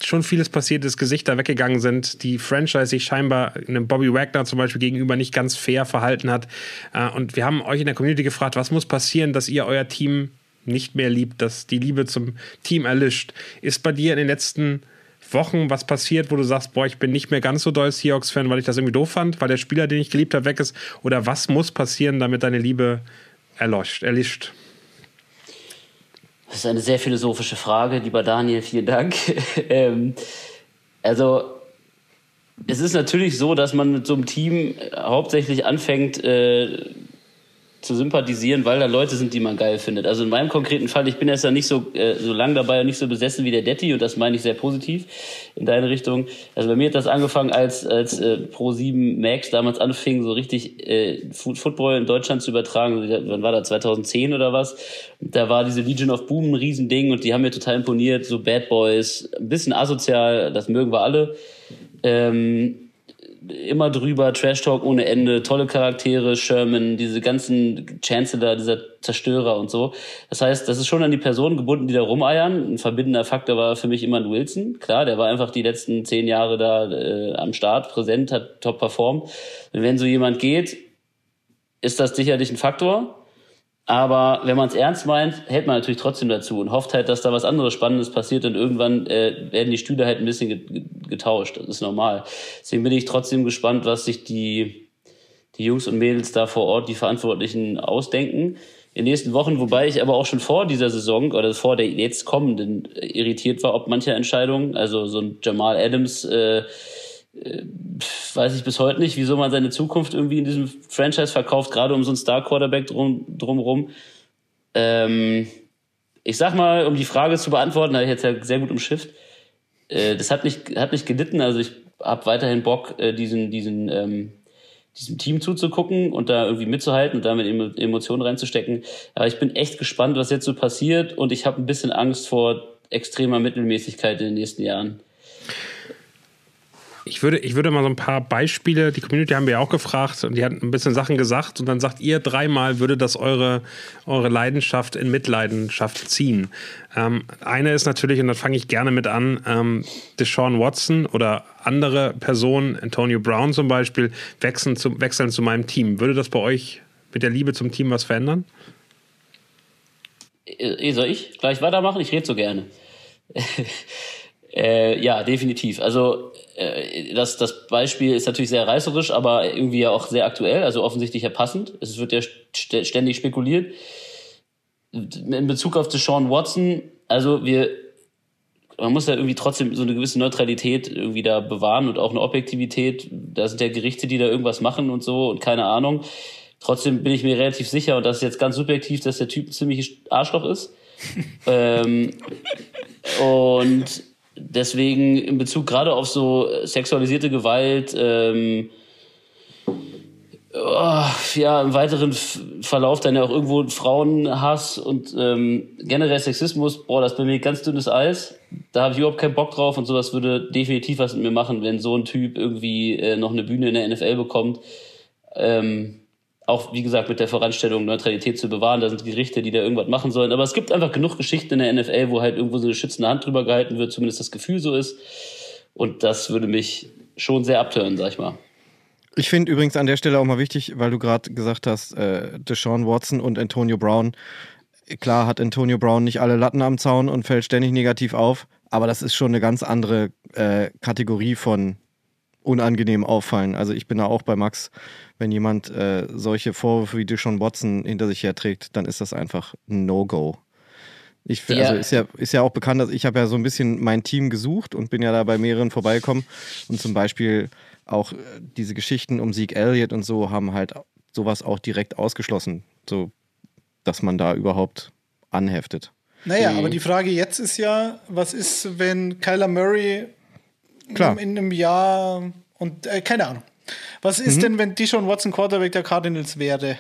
schon vieles passiert ist, Gesichter weggegangen sind, die Franchise sich scheinbar einem Bobby Wagner zum Beispiel gegenüber nicht ganz fair verhalten hat. Äh, und wir haben euch in der Community gefragt, was muss passieren, dass ihr euer Team nicht mehr liebt, dass die Liebe zum Team erlischt. Ist bei dir in den letzten Wochen was passiert, wo du sagst, boah, ich bin nicht mehr ganz so doll Seahawks-Fan, weil ich das irgendwie doof fand, weil der Spieler, den ich geliebt habe, weg ist? Oder was muss passieren, damit deine Liebe erloscht, erlischt? Das ist eine sehr philosophische Frage, lieber Daniel, vielen Dank. ähm, also, es ist natürlich so, dass man mit so einem Team hauptsächlich anfängt äh, zu sympathisieren, weil da Leute sind, die man geil findet. Also in meinem konkreten Fall, ich bin jetzt ja nicht so, äh, so lang dabei und nicht so besessen wie der Detti und das meine ich sehr positiv in deine Richtung. Also bei mir hat das angefangen, als, als äh, Pro7 Max damals anfing, so richtig äh, Football in Deutschland zu übertragen. Wann war das? 2010 oder was? Da war diese Legion of Boom ein Riesending und die haben mir total imponiert. So Bad Boys, ein bisschen asozial, das mögen wir alle. Ähm, immer drüber, Trash Talk ohne Ende, tolle Charaktere, Sherman, diese ganzen Chancellor, dieser Zerstörer und so. Das heißt, das ist schon an die Personen gebunden, die da rumeiern. Ein verbindender Faktor war für mich immer ein Wilson. Klar, der war einfach die letzten zehn Jahre da äh, am Start, präsent, hat top performt. Wenn so jemand geht, ist das sicherlich ein Faktor. Aber wenn man es ernst meint, hält man natürlich trotzdem dazu und hofft halt, dass da was anderes Spannendes passiert und irgendwann äh, werden die Stühle halt ein bisschen ge- getauscht. Das ist normal. Deswegen bin ich trotzdem gespannt, was sich die, die Jungs und Mädels da vor Ort, die Verantwortlichen, ausdenken. In den nächsten Wochen, wobei ich aber auch schon vor dieser Saison oder vor der jetzt kommenden äh, irritiert war, ob mancher Entscheidungen, also so ein Jamal Adams, äh, weiß ich bis heute nicht, wieso man seine Zukunft irgendwie in diesem Franchise verkauft, gerade um so einen Star-Quarterback drum, drumherum. Ähm, ich sag mal, um die Frage zu beantworten, habe ich jetzt ja sehr gut umschifft. Äh, das hat nicht, hat nicht gelitten. Also ich habe weiterhin Bock, äh, diesen, diesen, ähm, diesem Team zuzugucken und da irgendwie mitzuhalten und damit Emotionen reinzustecken. Aber ich bin echt gespannt, was jetzt so passiert und ich habe ein bisschen Angst vor extremer Mittelmäßigkeit in den nächsten Jahren. Ich würde, ich würde mal so ein paar Beispiele, die Community haben wir ja auch gefragt und die hat ein bisschen Sachen gesagt und dann sagt ihr dreimal, würde das eure, eure Leidenschaft in Mitleidenschaft ziehen. Ähm, eine ist natürlich, und da fange ich gerne mit an, ähm, Deshaun Watson oder andere Personen, Antonio Brown zum Beispiel, wechseln zu, wechseln zu meinem Team. Würde das bei euch mit der Liebe zum Team was verändern? Äh, soll ich gleich weitermachen? Ich rede so gerne. Äh, ja, definitiv. Also das, das Beispiel ist natürlich sehr reißerisch, aber irgendwie ja auch sehr aktuell, also offensichtlich ja passend. Es wird ja st ständig spekuliert. In Bezug auf Sean Watson, also wir, man muss ja irgendwie trotzdem so eine gewisse Neutralität irgendwie da bewahren und auch eine Objektivität. Da sind ja Gerichte, die da irgendwas machen und so und keine Ahnung. Trotzdem bin ich mir relativ sicher, und das ist jetzt ganz subjektiv, dass der Typ ein ziemliches Arschloch ist. ähm, und deswegen in Bezug gerade auf so sexualisierte Gewalt, ähm, oh, ja, im weiteren Verlauf dann ja auch irgendwo Frauenhass und ähm, generell Sexismus, boah, das ist bei mir ganz dünnes Eis. Da habe ich überhaupt keinen Bock drauf und sowas würde definitiv was mit mir machen, wenn so ein Typ irgendwie äh, noch eine Bühne in der NFL bekommt. Ähm, auch wie gesagt mit der Voranstellung Neutralität zu bewahren. Da sind Gerichte, die da irgendwas machen sollen. Aber es gibt einfach genug Geschichten in der NFL, wo halt irgendwo so eine schützende Hand drüber gehalten wird, zumindest das Gefühl so ist. Und das würde mich schon sehr abtören, sag ich mal. Ich finde übrigens an der Stelle auch mal wichtig, weil du gerade gesagt hast, äh, Deshaun Watson und Antonio Brown. Klar hat Antonio Brown nicht alle Latten am Zaun und fällt ständig negativ auf, aber das ist schon eine ganz andere äh, Kategorie von unangenehm auffallen. Also ich bin da auch bei Max wenn jemand äh, solche Vorwürfe wie Deshaun Watson hinter sich herträgt, dann ist das einfach ein No-Go. Ich, ja. Also ist ja, ist ja auch bekannt, dass ich habe ja so ein bisschen mein Team gesucht und bin ja da bei mehreren vorbeigekommen. Und zum Beispiel auch äh, diese Geschichten um Sieg Elliott und so haben halt sowas auch direkt ausgeschlossen, so dass man da überhaupt anheftet. Naja, mhm. aber die Frage jetzt ist ja, was ist, wenn Kyler Murray Klar. in einem Jahr und äh, keine Ahnung, was ist mhm. denn, wenn Dishon Watson Quarterback der Cardinals wäre?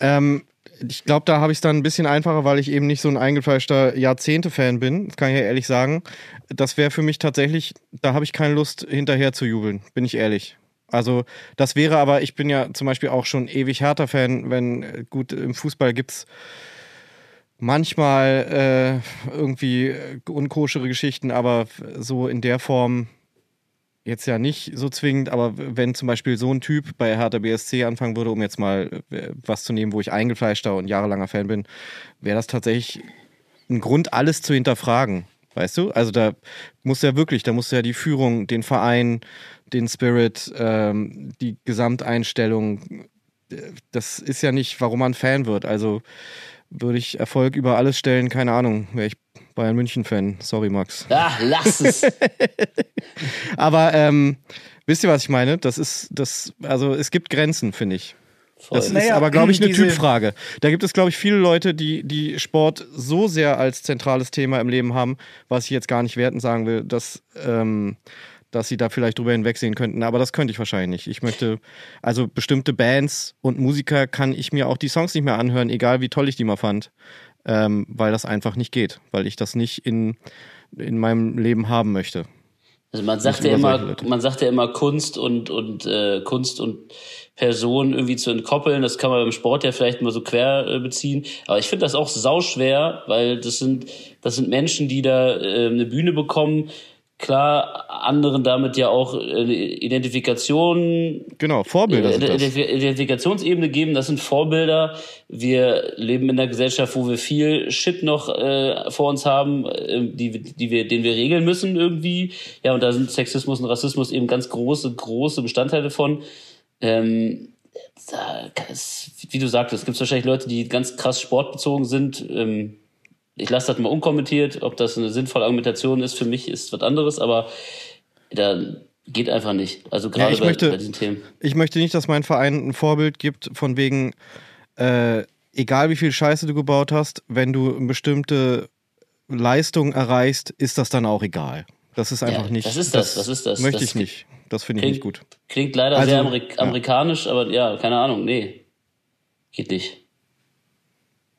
Ähm, ich glaube, da habe ich es dann ein bisschen einfacher, weil ich eben nicht so ein eingefleischter Jahrzehnte-Fan bin. Das kann ich ja ehrlich sagen. Das wäre für mich tatsächlich, da habe ich keine Lust, hinterher zu jubeln, bin ich ehrlich. Also, das wäre aber, ich bin ja zum Beispiel auch schon ewig härter Fan, wenn, gut, im Fußball gibt es manchmal äh, irgendwie unkoschere Geschichten, aber so in der Form jetzt ja nicht so zwingend, aber wenn zum Beispiel so ein Typ bei Hertha BSC anfangen würde, um jetzt mal äh, was zu nehmen, wo ich eingefleischter und jahrelanger Fan bin, wäre das tatsächlich ein Grund, alles zu hinterfragen. Weißt du? Also da muss ja wirklich, da muss ja die Führung, den Verein, den Spirit, ähm, die Gesamteinstellung, äh, das ist ja nicht, warum man Fan wird. Also würde ich Erfolg über alles stellen, keine Ahnung, wäre ich Bayern München-Fan. Sorry, Max. Ach, lass es. Aber ähm, wisst ihr, was ich meine? Das ist, das, also es gibt Grenzen, finde ich. Voll. Das ist naja, aber, glaube ich, eine Typfrage. Da gibt es, glaube ich, viele Leute, die, die Sport so sehr als zentrales Thema im Leben haben, was ich jetzt gar nicht werten sagen will, dass, ähm, dass sie da vielleicht drüber hinwegsehen könnten. Aber das könnte ich wahrscheinlich nicht. Ich möchte, also bestimmte Bands und Musiker kann ich mir auch die Songs nicht mehr anhören, egal wie toll ich die mal fand ähm, weil das einfach nicht geht, weil ich das nicht in, in meinem Leben haben möchte. Also man sagt ja immer, man sagt ja immer Kunst und und äh, Kunst und Person irgendwie zu entkoppeln. Das kann man beim Sport ja vielleicht mal so quer äh, beziehen. Aber ich finde das auch sauschwer, weil das sind das sind Menschen, die da äh, eine Bühne bekommen, klar anderen damit ja auch eine Identifikation genau Vorbilder äh, Identifikationsebene geben. Das sind Vorbilder. Wir leben in einer Gesellschaft wo wir viel Shit noch äh, vor uns haben äh, die die wir den wir regeln müssen irgendwie. Ja und da sind Sexismus und Rassismus eben ganz große große Bestandteile von. Ähm, da, wie du sagtest, es gibt wahrscheinlich Leute, die ganz krass sportbezogen sind. Ähm, ich lasse das mal unkommentiert. Ob das eine sinnvolle Argumentation ist, für mich ist was anderes, aber da Geht einfach nicht. Also gerade Ja, ich, bei, möchte, bei diesen Themen. ich möchte nicht, dass mein Verein ein Vorbild gibt, von wegen, äh, egal wie viel Scheiße du gebaut hast, wenn du eine bestimmte Leistung erreichst, ist das dann auch egal. Das ist einfach Ja, nicht. was ist das? Was ist das? Möchte Das ich nicht. Das finde ich klingt- nicht gut. Klingt leider Also, sehr Amerik ja. amerikanisch, aber ja, keine Ahnung, nee. Geht nicht.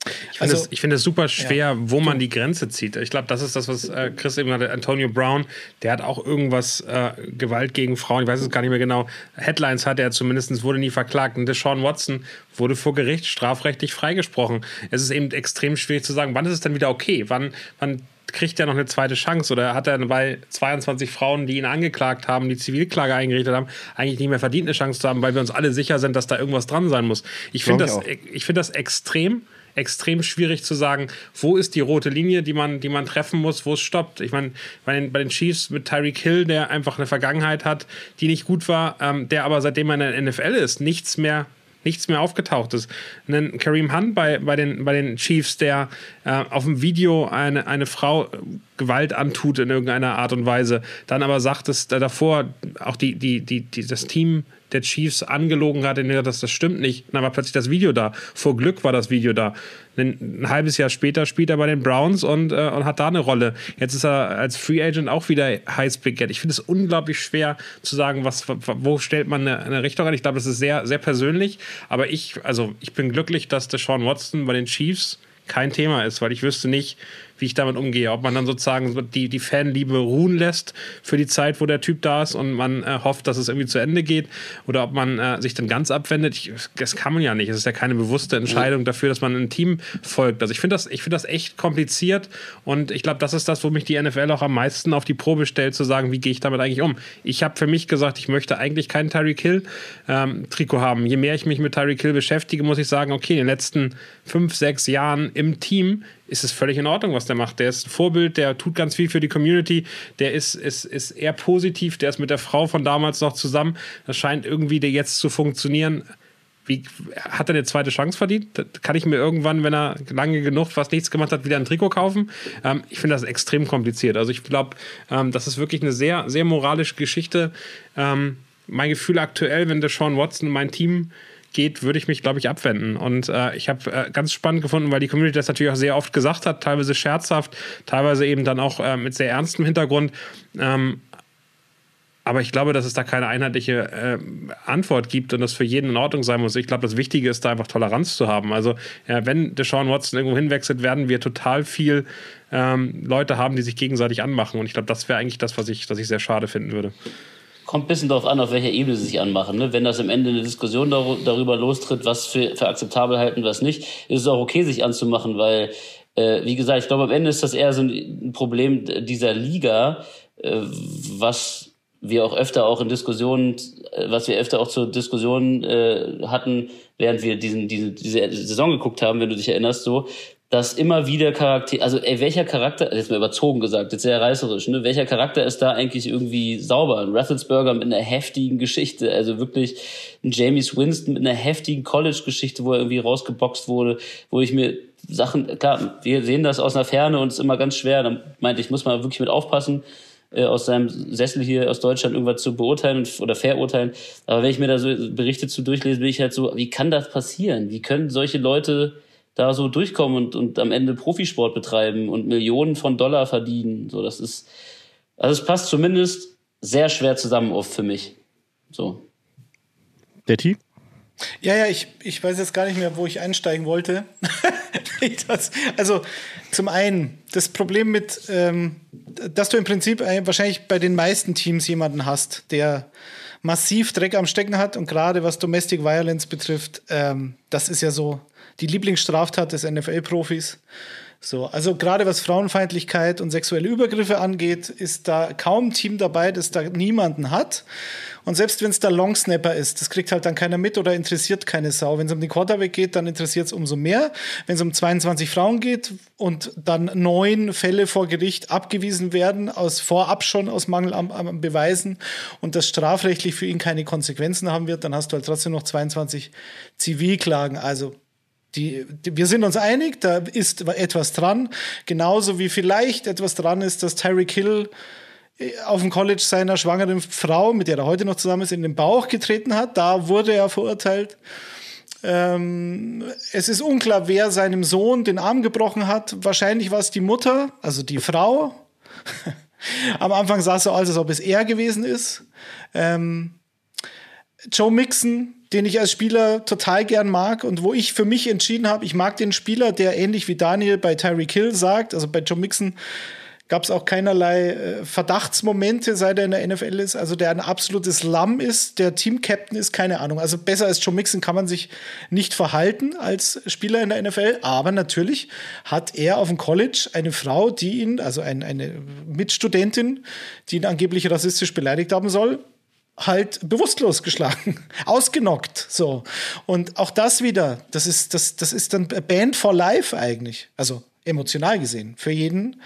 Ich finde Also- es finde es super schwer, wo man die Grenze zieht. Ich glaube, das ist das, was äh, Chris eben hatte. Antonio Brown, der hat auch irgendwas äh, Gewalt gegen Frauen, ich weiß es gar nicht mehr genau. Headlines hatte er zumindest, wurde nie verklagt. Und Deshaun Watson wurde vor Gericht strafrechtlich freigesprochen. Es ist eben extrem schwierig zu sagen, wann ist es dann wieder okay? Wann, wann kriegt er noch eine zweite Chance oder hat er bei 22 Frauen, die ihn angeklagt haben, die Zivilklage eingerichtet haben, eigentlich nicht mehr verdient, eine Chance zu haben, weil wir uns alle sicher sind, dass da irgendwas dran sein muss. Ich finde das, ich ich finde das extrem extrem schwierig zu sagen, wo ist die rote Linie, die man, die man treffen muss, wo es stoppt. Ich meine, bei den, bei den Chiefs mit Tyreek Hill, der einfach eine Vergangenheit hat, die nicht gut war, ähm, der aber seitdem er in der NFL ist, nichts mehr nichts mehr aufgetaucht ist. Ein Kareem Hunt bei, bei, den, bei den Chiefs, der äh, auf dem Video eine, eine Frau Gewalt antut in irgendeiner Art und Weise, dann aber sagt, dass da davor auch die, die, die, die, das Team der Chiefs angelogen hat, indem er das, das stimmt nicht. Dann war plötzlich das Video da. Vor Glück war das Video da. Ein, ein halbes Jahr später spielt er bei den Browns und, äh, und hat da eine Rolle. Jetzt ist er als Free Agent auch wieder heiß begehrt. Ich finde es unglaublich schwer zu sagen, was, wo stellt man eine, eine Richtung an. Ich glaube, das ist sehr, sehr persönlich. Aber ich, also ich bin glücklich, dass Deshaun Watson bei den Chiefs kein Thema ist, weil ich wüsste nicht, wie ich damit umgehe. Ob man dann sozusagen die, die Fanliebe ruhen lässt für die Zeit, wo der Typ da ist und man äh, hofft, dass es irgendwie zu Ende geht oder ob man äh, sich dann ganz abwendet. Ich, das kann man ja nicht. Es ist ja keine bewusste Entscheidung dafür, dass man einem Team folgt. Also ich finde das, ich finde das echt kompliziert und ich glaube, das ist das, wo mich die NFL auch am meisten auf die Probe stellt, zu sagen, wie gehe ich damit eigentlich um. Ich habe für mich gesagt, ich möchte eigentlich keinen Tyreek Hill ähm, Trikot haben. Je mehr ich mich mit Tyreek Hill beschäftige, muss ich sagen, okay, in den letzten fünf, sechs Jahren im Team ist es völlig in Ordnung, was der macht. Der ist ein Vorbild, der tut ganz viel für die Community, der ist, ist, ist eher positiv, der ist mit der Frau von damals noch zusammen. Das scheint irgendwie jetzt zu funktionieren. Wie, hat er eine zweite Chance verdient? Das kann ich mir irgendwann, wenn er lange genug fast nichts gemacht hat, wieder ein Trikot kaufen? Ähm, ich finde das extrem kompliziert. Also ich glaube, ähm, das ist wirklich eine sehr, sehr moralische Geschichte. Ähm, mein Gefühl aktuell, wenn der Sean Watson in mein Team geht, würde ich mich, glaube ich, abwenden. Und äh, ich habe äh, ganz spannend gefunden, weil die Community das natürlich auch sehr oft gesagt hat, teilweise scherzhaft, teilweise eben dann auch äh, mit sehr ernstem Hintergrund. Ähm, aber ich glaube, dass es da keine einheitliche äh, Antwort gibt und das für jeden in Ordnung sein muss. Ich glaube, das Wichtige ist, da einfach Toleranz zu haben. Also, ja, wenn Deshaun Watson irgendwo hinwechselt, werden wir total viel ähm, Leute haben, die sich gegenseitig anmachen. Und ich glaube, das wäre eigentlich das, was ich, was ich sehr schade finden würde. Kommt ein bisschen darauf an, auf welcher Ebene sie sich anmachen. Ne? Wenn das am Ende eine Diskussion dar darüber lostritt, was für, für akzeptabel halten, was nicht, ist es auch okay, sich anzumachen, weil, äh, wie gesagt, ich glaube, am Ende ist das eher so ein Problem dieser Liga, äh, was wir auch öfter auch in Diskussionen, äh, was wir öfter auch zur Diskussion äh, hatten, während wir diesen, diesen, diese Saison geguckt haben, wenn du dich erinnerst, so, dass immer wieder Charakter, also ey, welcher Charakter, jetzt mal überzogen gesagt, jetzt sehr reißerisch, ne, welcher Charakter ist da eigentlich irgendwie sauber? Ein Rathelsberger mit einer heftigen Geschichte, also wirklich ein James Winston mit einer heftigen College-Geschichte, wo er irgendwie rausgeboxt wurde, wo ich mir Sachen, klar, wir sehen das aus einer Ferne und es ist immer ganz schwer, dann meinte ich, muss man wirklich mit aufpassen, äh, aus seinem Sessel hier aus Deutschland irgendwas zu beurteilen oder verurteilen. Aber wenn ich mir da so Berichte zu durchlese, bin ich halt so, wie kann das passieren? Wie können solche Leute da so durchkommen und, und am Ende Profisport betreiben und Millionen von Dollar verdienen? So, das ist, also es passt zumindest sehr schwer zusammen oft für mich. So. Detti? Ja, ja, ich, ich weiß jetzt gar nicht mehr, wo ich einsteigen wollte. das, also zum einen, das Problem mit, ähm, dass du im Prinzip wahrscheinlich bei den meisten Teams jemanden hast, der massiv Dreck am Stecken hat und gerade was Domestic Violence betrifft, ähm, das ist ja so die Lieblingsstraftat des NFL-Profis. So, also gerade was Frauenfeindlichkeit und sexuelle Übergriffe angeht, ist da kaum ein Team dabei, das da niemanden hat. Und selbst wenn es der Longsnapper ist, das kriegt halt dann keiner mit oder interessiert keine Sau. Wenn es um den Quarterback geht, dann interessiert es umso mehr. Wenn es um 22 Frauen geht und dann neun Fälle vor Gericht abgewiesen werden, aus vorab schon aus Mangel am, am Beweisen und das strafrechtlich für ihn keine Konsequenzen haben wird, dann hast du halt trotzdem noch 22 Zivilklagen. Also die, die, wir sind uns einig, da ist etwas dran. Genauso wie vielleicht etwas dran ist, dass Tyreek Hill auf dem College seiner schwangeren Frau, mit der er heute noch zusammen ist, in den Bauch getreten hat. Da wurde er verurteilt. Ähm, es ist unklar, wer seinem Sohn den Arm gebrochen hat. Wahrscheinlich war es die Mutter, also die Frau. Am Anfang sah es so aus, als ob es er gewesen ist. Ähm, Joe Mixon, den ich als Spieler total gern mag und wo ich für mich entschieden habe, ich mag den Spieler, der ähnlich wie Daniel bei Tyreek Hill sagt, also bei Joe Mixon gab es auch keinerlei äh, Verdachtsmomente, seit er in der NFL ist. Also der ein absolutes Lamm ist, der Team-Captain ist, keine Ahnung. Also besser als Joe Mixon kann man sich nicht verhalten als Spieler in der NFL. Aber natürlich hat er auf dem College eine Frau, die ihn, also ein, eine Mitstudentin, die ihn angeblich rassistisch beleidigt haben soll, halt bewusstlos geschlagen, ausgenockt, so. Und auch das wieder, das ist, das, das ist dann Band for Life eigentlich. Also emotional gesehen, für jeden.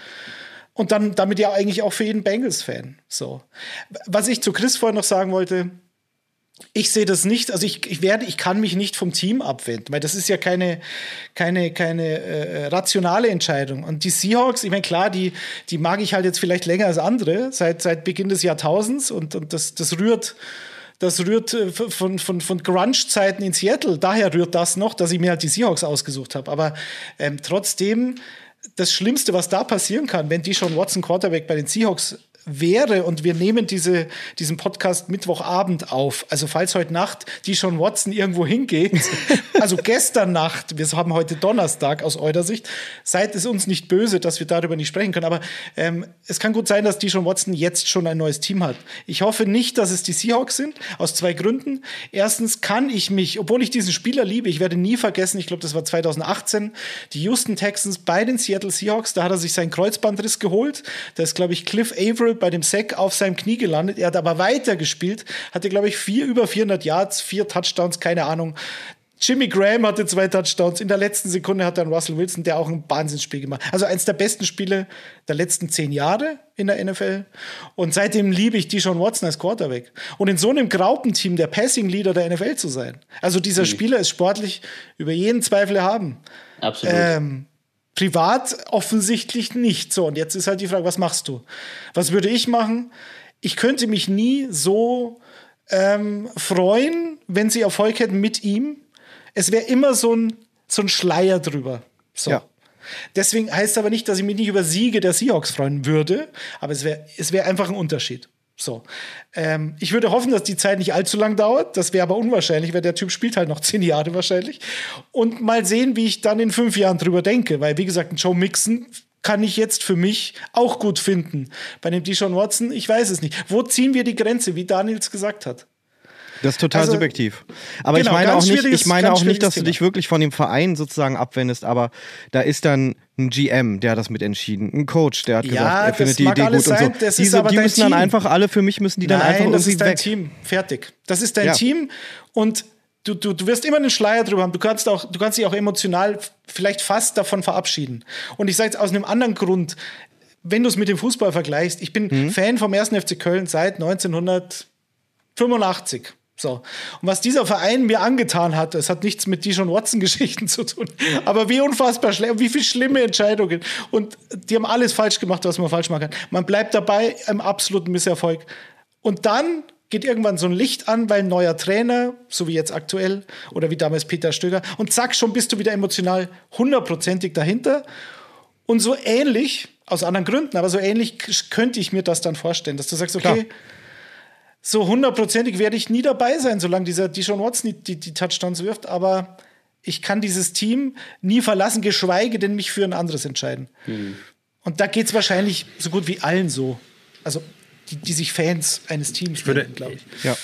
Und dann damit ja eigentlich auch für jeden Bengals-Fan. So. Was ich zu Chris vorhin noch sagen wollte, ich sehe das nicht, also ich, ich werde, ich kann mich nicht vom Team abwenden, weil das ist ja keine, keine, keine äh, rationale Entscheidung. Und die Seahawks, ich meine, klar, die, die mag ich halt jetzt vielleicht länger als andere, seit, seit Beginn des Jahrtausends und, und das, das rührt, das rührt äh, von, von, von Grunge-Zeiten in Seattle. Daher rührt das noch, dass ich mir halt die Seahawks ausgesucht habe. Aber ähm, trotzdem das Schlimmste, was da passieren kann, wenn die schon Watson Quarterback bei den Seahawks wäre und wir nehmen diese, diesen Podcast Mittwochabend auf. Also falls heute Nacht die schon Watson irgendwo hingeht, also gestern Nacht, wir haben heute Donnerstag aus eurer Sicht, seid es uns nicht böse, dass wir darüber nicht sprechen können, aber ähm, es kann gut sein, dass die schon Watson jetzt schon ein neues Team hat. Ich hoffe nicht, dass es die Seahawks sind, aus zwei Gründen. Erstens kann ich mich, obwohl ich diesen Spieler liebe, ich werde nie vergessen, ich glaube, das war 2018, die Houston Texans bei den Seattle Seahawks, da hat er sich seinen Kreuzbandriss geholt. Da ist, glaube ich, Cliff Averill bei dem Sack auf seinem Knie gelandet. Er hat aber weitergespielt, hatte, glaube ich, vier über 400 Yards, vier Touchdowns, keine Ahnung. Jimmy Graham hatte zwei Touchdowns. In der letzten Sekunde hat dann Russell Wilson, der auch ein Wahnsinnsspiel gemacht. Also eins der besten Spiele der letzten zehn Jahre in der NFL. Und seitdem liebe ich Deshaun Watson als Quarterback. Und in so einem Graupenteam der Passing Leader der NFL zu sein. Also dieser. Spieler ist sportlich über jeden Zweifel erhaben. Absolut. Ähm, Privat offensichtlich nicht. So, und jetzt ist halt die Frage, was machst du? Was würde ich machen? Ich könnte mich nie so ähm, freuen, wenn sie Erfolg hätten mit ihm. Es wäre immer so ein, so ein Schleier drüber. So. Ja. Deswegen heißt aber nicht, dass ich mich nicht über Siege der Seahawks freuen würde, aber es wäre es wär einfach ein Unterschied. So. Ähm, ich würde hoffen, dass die Zeit nicht allzu lang dauert. Das wäre aber unwahrscheinlich, weil der Typ spielt halt noch zehn Jahre wahrscheinlich. Und mal sehen, wie ich dann in fünf Jahren drüber denke. Weil, wie gesagt, ein Joe Mixon kann ich jetzt für mich auch gut finden. Bei dem Deshaun Watson, ich weiß es nicht. Wo ziehen wir die Grenze, wie Daniels gesagt hat? Das ist total also, subjektiv. Aber genau, ich meine auch nicht, ich meine auch nicht, dass du dich wirklich von dem Verein sozusagen abwendest, aber da ist dann ein GM, der hat das mitentschieden, ein Coach, der hat ja, gesagt, er findet die Idee gut sein, und so. Diese, die müssen Team. dann einfach alle für mich müssen die dann Nein, einfach irgendwie das ist dein weg. Team, fertig. Das ist dein ja. Team und Du, du, du wirst immer einen Schleier drüber haben. Du kannst, auch, du kannst dich auch emotional vielleicht fast davon verabschieden. Und ich sage jetzt aus einem anderen Grund, wenn du es mit dem Fußball vergleichst, ich bin mhm. Fan vom 1. FC Köln seit 1985. So. Und was dieser Verein mir angetan hat, es hat nichts mit Dijon Watson-Geschichten zu tun, aber wie unfassbar schlimm, wie viele schlimme Entscheidungen. Und die haben alles falsch gemacht, was man falsch machen kann. Man bleibt dabei im absoluten Misserfolg. Und dann geht irgendwann so ein Licht an, weil ein neuer Trainer, so wie jetzt aktuell, oder wie damals Peter Stöger, und zack, schon bist du wieder emotional hundertprozentig dahinter. Und so ähnlich, aus anderen Gründen, aber so ähnlich könnte ich mir das dann vorstellen, dass du sagst, okay, Klar so hundertprozentig werde ich nie dabei sein, solange dieser Deshaun Watson die, die, Touchdowns wirft. Aber ich kann dieses Team nie verlassen, geschweige denn mich für ein anderes entscheiden. Mhm. Und da geht es wahrscheinlich so gut wie allen so. Also die, die sich Fans eines Teams glaube ich. Ja.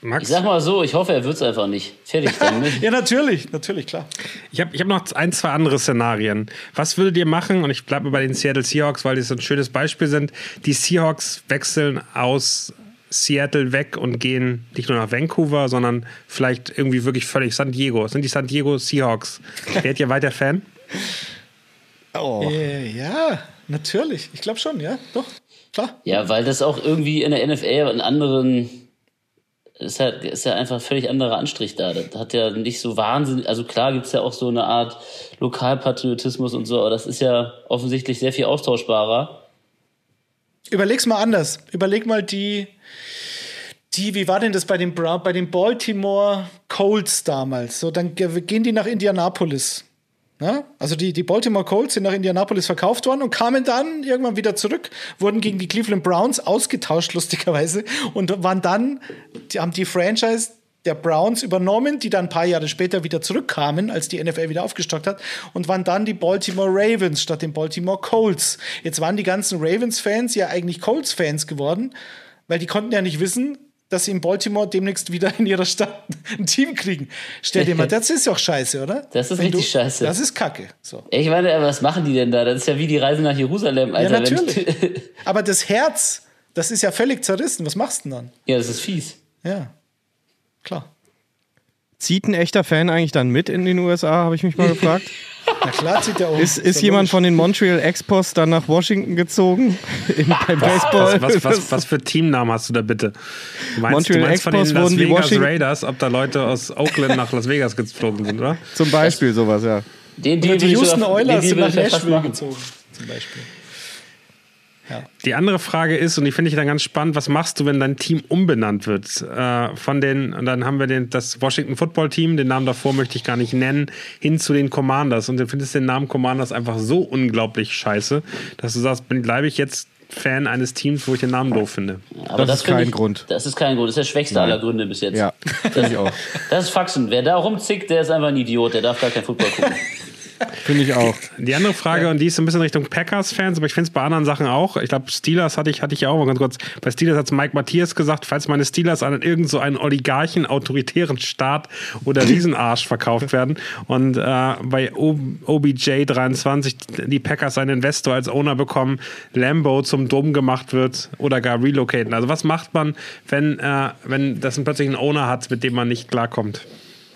Max? Ich sag mal so, ich hoffe, er wird es einfach nicht. Fertig damit. ja, natürlich, natürlich, klar. Ich habe ich hab noch ein, zwei andere Szenarien. Was würdet ihr machen? Und ich bleibe bei den Seattle Seahawks, weil die so ein schönes Beispiel sind. Die Seahawks wechseln aus Seattle weg und gehen nicht nur nach Vancouver, sondern vielleicht irgendwie wirklich völlig San Diego. Sind die San Diego Seahawks? Werdet ihr weiter Fan? Oh. Äh, ja, natürlich. Ich glaube schon, ja, doch, klar. Ja, weil das auch irgendwie in der NFL einen anderen ist ja, ist ja einfach völlig anderer Anstrich da. Das hat ja nicht so wahnsinnig, also klar gibt's ja auch so eine Art Lokalpatriotismus und so, aber das ist ja offensichtlich sehr viel austauschbarer. überleg's mal anders. Überleg mal die, die, wie war denn das bei den, Bra bei den Baltimore Colts damals? So, dann ge- gehen die nach Indianapolis. Ja? Also die, die Baltimore Colts sind nach Indianapolis verkauft worden und kamen dann irgendwann wieder zurück, wurden gegen die Cleveland Browns ausgetauscht, lustigerweise, und waren dann, die haben die Franchise der Browns übernommen, die dann ein paar Jahre später wieder zurückkamen, als die NFL wieder aufgestockt hat, und waren dann die Baltimore Ravens statt den Baltimore Colts. Jetzt waren die ganzen Ravens-Fans ja eigentlich Colts-Fans geworden, weil die konnten ja nicht wissen, dass sie in Baltimore demnächst wieder in ihrer Stadt ein Team kriegen. Stell dir mal, das ist doch scheiße, oder? Das ist Wenn richtig scheiße. Das ist Kacke. So. Ich meine, was machen die denn da? Das ist ja wie die Reise nach Jerusalem, Ja, Alter. Wenn- natürlich. Aber das Herz, das ist ja völlig zerrissen. Was machst du denn dann? ja, das ist fies. Ja, klar. Zieht ein echter Fan eigentlich dann mit in den USA, habe ich mich mal gefragt. Na klar zieht der um. Ist, ist jemand logisch. von den Montreal Expos dann nach Washington gezogen? Im, beim Baseball? Was, was, was, was für Teamnamen hast du da bitte? Du meinst, Montreal du meinst von den Expos Las die Vegas Washington- Raiders, ob da Leute aus Oakland nach Las Vegas geflogen sind, oder? Zum Beispiel sowas, ja. Den die ich Houston Oilers sind nach Nashville gezogen, zum Beispiel. Die andere Frage ist, und die finde ich dann ganz spannend, was machst du, wenn dein Team umbenannt wird? Äh, von den, und dann haben wir den, das Washington Football Team, den Namen davor möchte ich gar nicht nennen, hin zu den Commanders. Und du findest den Namen Commanders einfach so unglaublich scheiße, dass du sagst, bin, bleibe ich jetzt Fan eines Teams, wo ich den Namen doof finde. Aber Das ist finde kein ich, Grund. Das ist kein Grund. Das ist der schwächste aller Gründe bis jetzt. Ja, finde ich auch. Das ist Faxen. Wer da rumzickt, der ist einfach ein Idiot. Der darf gar kein Football gucken. Finde ich auch. Die andere Frage, und die ist so ein bisschen Richtung Packers-Fans, aber ich finde es bei anderen Sachen auch. Ich glaube, Steelers hatte ich, hatte ich auch mal ganz kurz. Bei Steelers hat Mike Matthias gesagt, falls meine Steelers an irgend so einen Oligarchen, autoritären Staat oder Riesenarsch verkauft werden und äh, bei o OBJ 23 die Packers einen Investor als Owner bekommen, Lambo zum Dom gemacht wird oder gar relocaten. Also was macht man, wenn, äh, wenn das plötzlich einen Owner hat, mit dem man nicht klarkommt?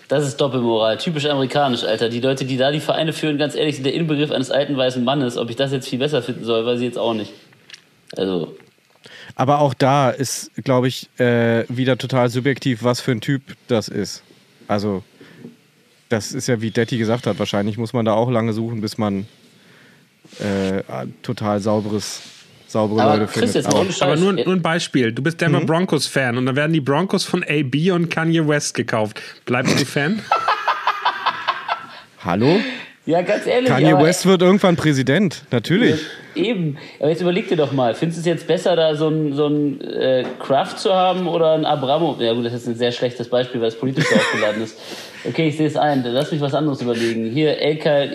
Das ist Doppelmoral. Typisch amerikanisch, Alter. Die Leute, die da die Vereine führen, ganz ehrlich, sind der Inbegriff eines alten weißen Mannes. Ob ich das jetzt viel besser finden soll, weiß ich jetzt auch nicht. Also, Aber auch da ist, glaube ich, äh, wieder total subjektiv, was für ein Typ das ist. Also, das ist ja, wie Detti gesagt hat, wahrscheinlich muss man da auch lange suchen, bis man äh, total sauberes, saubere aber Leute Chris, findet. Aber-. Aber nur, nur ein Beispiel. Du bist Denver Mhm. Broncos-Fan und dann werden die Broncos von AB und Kanye West gekauft. Bleibst du Fan? Hallo? Ja, ganz ehrlich. Kanye West wird irgendwann Präsident, natürlich. Eben. Aber jetzt überleg dir doch mal. Findest du es jetzt besser, da so ein, so ein äh, Kraft zu haben oder ein Abramo? Ja, gut, das ist jetzt ein sehr schlechtes Beispiel, weil es politisch aufgeladen ist. Okay, ich sehe es ein. Lass mich was anderes überlegen. Hier, Elka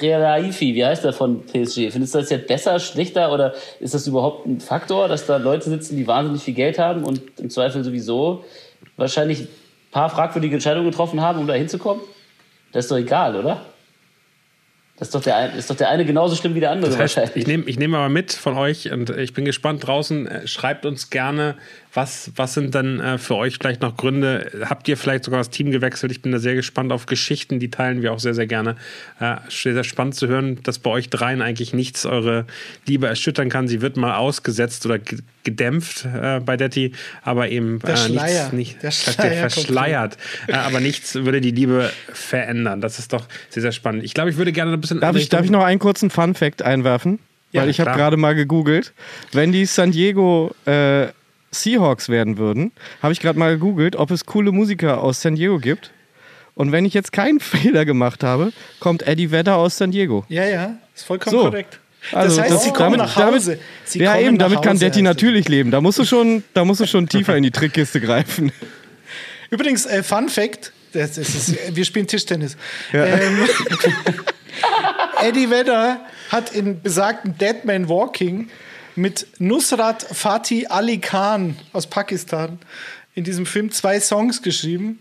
Relaifi, wie heißt der von PSG? Findest du das jetzt besser, schlechter oder ist das überhaupt ein Faktor, dass da Leute sitzen, die wahnsinnig viel Geld haben und im Zweifel sowieso wahrscheinlich ein paar fragwürdige Entscheidungen getroffen haben, um da hinzukommen? Das ist doch egal, oder? Das ist doch der, ein- ist doch der eine genauso schlimm wie der andere Das heißt, wahrscheinlich. ich nehme ich nehm aber mit von euch und ich bin gespannt draußen. Äh, Schreibt uns gerne, was, was sind dann äh, für euch vielleicht noch Gründe? Habt ihr vielleicht sogar das Team gewechselt? Ich bin da sehr gespannt auf Geschichten, die teilen wir auch sehr, sehr gerne. Äh, sehr, sehr spannend zu hören, dass bei euch dreien eigentlich nichts eure Liebe erschüttern kann. Sie wird mal ausgesetzt oder ge- gedämpft äh, bei Detti, aber eben Der äh, Schleier. nichts, nicht, Der der Schleier verschleiert. Äh, aber nichts würde die Liebe verändern. Das ist doch sehr, sehr spannend. Ich glaube, ich würde gerne ein bisschen. Darf ich, darf ich noch einen kurzen Fun-Fact einwerfen? Ja, Weil ich habe gerade mal gegoogelt. Wenn die San Diego äh, Seahawks werden würden, habe ich gerade mal gegoogelt, ob es coole Musiker aus San Diego gibt. Und wenn ich jetzt keinen Fehler gemacht habe, kommt Eddie Vedder aus San Diego. Ja, ja, ist vollkommen So. korrekt. Also das heißt, das- sie kommen damit- nach Hause. Sie ja, eben, damit kann Detti es. natürlich leben. Da musst du schon, da musst du schon tiefer in die Trickkiste greifen. Übrigens, äh, Fun Fact: das, das ist, wir spielen Tischtennis. Ja. Ähm, Eddie Vedder hat in besagten Dead Man Walking mit Nusrat Fatih Ali Khan aus Pakistan in diesem Film zwei Songs geschrieben.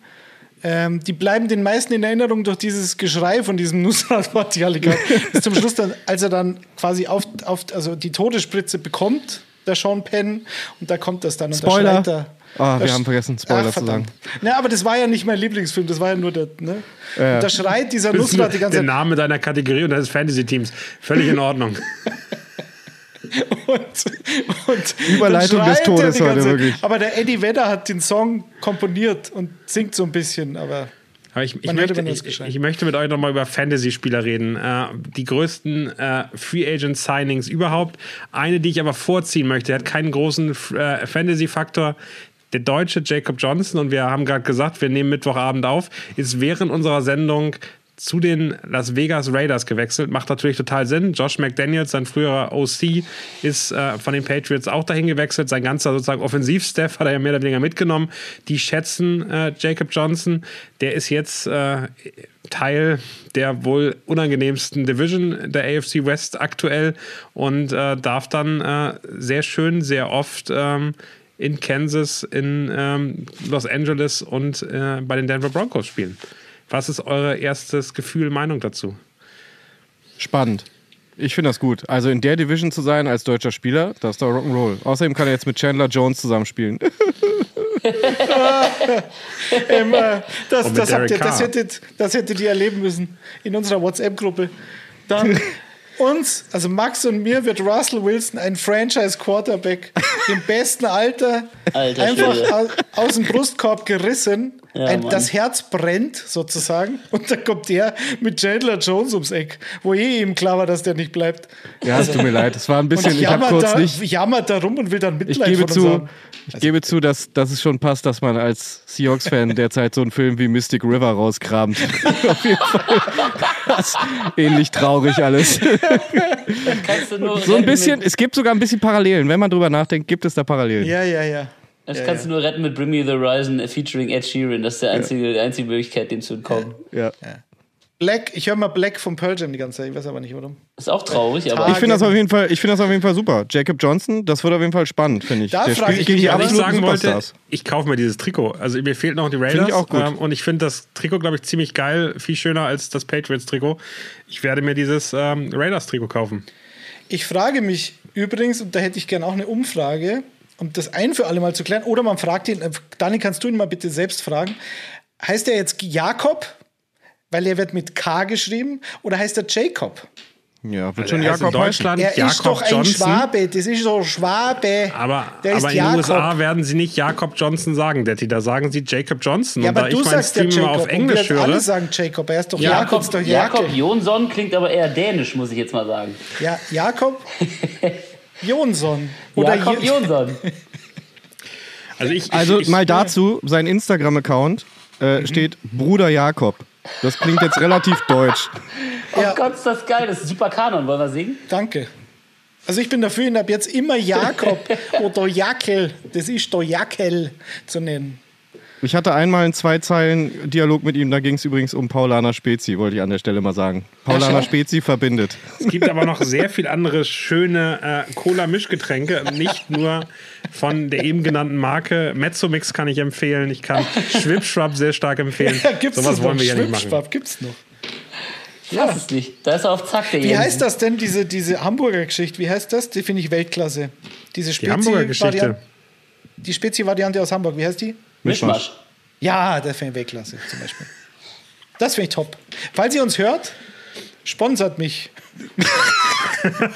Ähm, die bleiben den meisten in Erinnerung durch dieses Geschrei von diesem Nusrat Fatih Ali Khan. Bis zum Schluss, dann, als er dann quasi auf, auf also die Todesspritze bekommt, der Sean Penn, und da kommt das dann. Und da Spoiler. schreit er. Ah, wir Da haben vergessen, Spoiler Ach, zu sagen. Na, aber das war ja nicht mein Lieblingsfilm, das war ja nur der. Ne? Ja. Und da schreit dieser Nusrat die ganze der Zeit. Name deiner Kategorie und deines Fantasy-Teams. Völlig in Ordnung. Und, und Überleitung des Todes heute, wirklich. Aber der Eddie Vedder hat den Song komponiert und singt so ein bisschen, aber Aber ich, ich, möchte, ich, ich möchte mit euch nochmal über Fantasy-Spieler reden. Äh, die größten äh, Free Agent-Signings überhaupt. Eine, die ich aber vorziehen möchte, hat keinen großen äh, Fantasy-Faktor. Der deutsche Jacob Johnson, und wir haben gerade gesagt, wir nehmen Mittwochabend auf, ist während unserer Sendung zu den Las Vegas Raiders gewechselt. Macht natürlich total Sinn. Josh McDaniels, sein früherer OC, ist äh, von den Patriots auch dahin gewechselt. Sein ganzer sozusagen Offensivstaff hat er ja mehr oder weniger mitgenommen. Die schätzen äh, Jacob Johnson. Der ist jetzt äh, Teil der wohl unangenehmsten Division der AFC West aktuell und äh, darf dann äh, sehr schön, sehr oft ähm, in Kansas, in ähm, Los Angeles und äh, bei den Denver Broncos spielen. Was ist euer erstes Gefühl, Meinung dazu? Spannend. Ich finde das gut. Also in der Division zu sein als deutscher Spieler, das ist doch Rock'n'Roll. Außerdem kann er jetzt mit Chandler Jones zusammenspielen. Ähm, äh, das, das, habt ihr, Derek das, hättet, das hättet ihr erleben müssen in unserer WhatsApp-Gruppe. Dann uns, also Max und mir, wird Russell Wilson ein Franchise-Quarterback im besten Alter Alter einfach aus, aus dem Brustkorb gerissen. Ja, ein, das Herz brennt sozusagen. Und dann kommt der mit Chandler Jones ums Eck, wo eh ihm klar war, dass der nicht bleibt. Ja, es tut mir leid. Es war ein bisschen, Und ich habe jammert, kurz da, nicht. jammert da rum und will dann Ich Mitleid gebe von uns zu, haben. ich gebe zu, dass, dass es schon passt, dass man als Seahawks-Fan derzeit so einen Film wie Mystic River rauskramt. Auf jeden Fall. Das ähnlich traurig alles. Kannst du nur So ein bisschen, es gibt sogar ein bisschen Parallelen. Wenn man drüber nachdenkt, gibt es da Parallelen. Ja, ja, ja. Das kannst du nur retten mit Bring Me the Horizon featuring Ed Sheeran. Das ist der einzige, die einzige Möglichkeit, dem zu entkommen. Ja. Black, ich höre mal Black vom Pearl Jam die ganze Zeit, ich weiß aber nicht warum. Ist auch traurig, aber Ich finde das auf jeden Fall, ich finde das auf jeden Fall super. Jacob Johnson, das wird auf jeden Fall spannend, finde ich. Da Der frage spielt ich gegen mich die ich absoluten sagen wollte, ich kaufe mir dieses Trikot. Also mir fehlt noch die Raiders. ich auch gut. Ähm, und ich finde das Trikot, glaube ich, ziemlich geil. Viel schöner als das Patriots-Trikot. Ich werde mir dieses ähm, Raiders-Trikot kaufen. Ich frage mich übrigens, und da hätte ich gerne auch eine Umfrage, um das ein für alle Mal zu klären, oder man fragt ihn, äh, Dani, kannst du ihn mal bitte selbst fragen, heißt er jetzt Jakob, weil er wird mit K geschrieben, oder heißt er Jacob? Ja, wird Also schon in Jakob heißen. Deutschland Er Jakob ist doch ein Johnson. Schwabe, das ist so Schwabe. Aber, der ist aber in den. USA werden sie nicht Jakob Johnson sagen, Detti. Da sagen sie Jacob Johnson. ja, und da aber du ich sagst ja Stream Jacob. auf Englisch wir alle höre, sagen Jacob, er ist doch Jakob, Jakob, ist doch Jakob Jakob. Jonsson klingt aber eher dänisch, muss ich jetzt mal sagen. Ja, Jakob Jonsson. Oder Jakob Jonsson. also ich, Also ich, mal dazu, sein Instagram-Account äh, steht Bruder Jakob. Das klingt jetzt relativ deutsch. Oh Ja. Gott, ist das geil. Das ist ein super Kanon. Wollen wir singen? Danke. Also ich bin dafür, ihn ab jetzt immer Jakob oder Jackel, das ist der Jackel zu nennen. Ich hatte einmal einen zwei Zeilen Dialog mit ihm, da ging es übrigens um Paulaner Spezi, wollte ich an der Stelle mal sagen. Paulaner Spezi verbindet. Es gibt aber noch sehr viel andere schöne äh, Cola-Mischgetränke, nicht nur von der eben genannten Marke. Mezzomix kann ich empfehlen. Ich kann Schwipschwab sehr stark empfehlen. Ja, gibt's Sowas das wollen wir ja nicht machen. Gibt's noch. Ich weiß es nicht. Da ist er auf Zack, der Wie Jensen. heißt das denn, diese, diese Hamburger Geschichte? Wie heißt das? Die finde ich Weltklasse. Diese Die Hamburger Geschichte. Spezi-Variante die Spezi-Variante aus Hamburg, wie heißt die? Mischmasch. Ja, das finde ich Weltklasse zum Beispiel. Das finde ich top. Falls ihr uns hört, sponsert mich.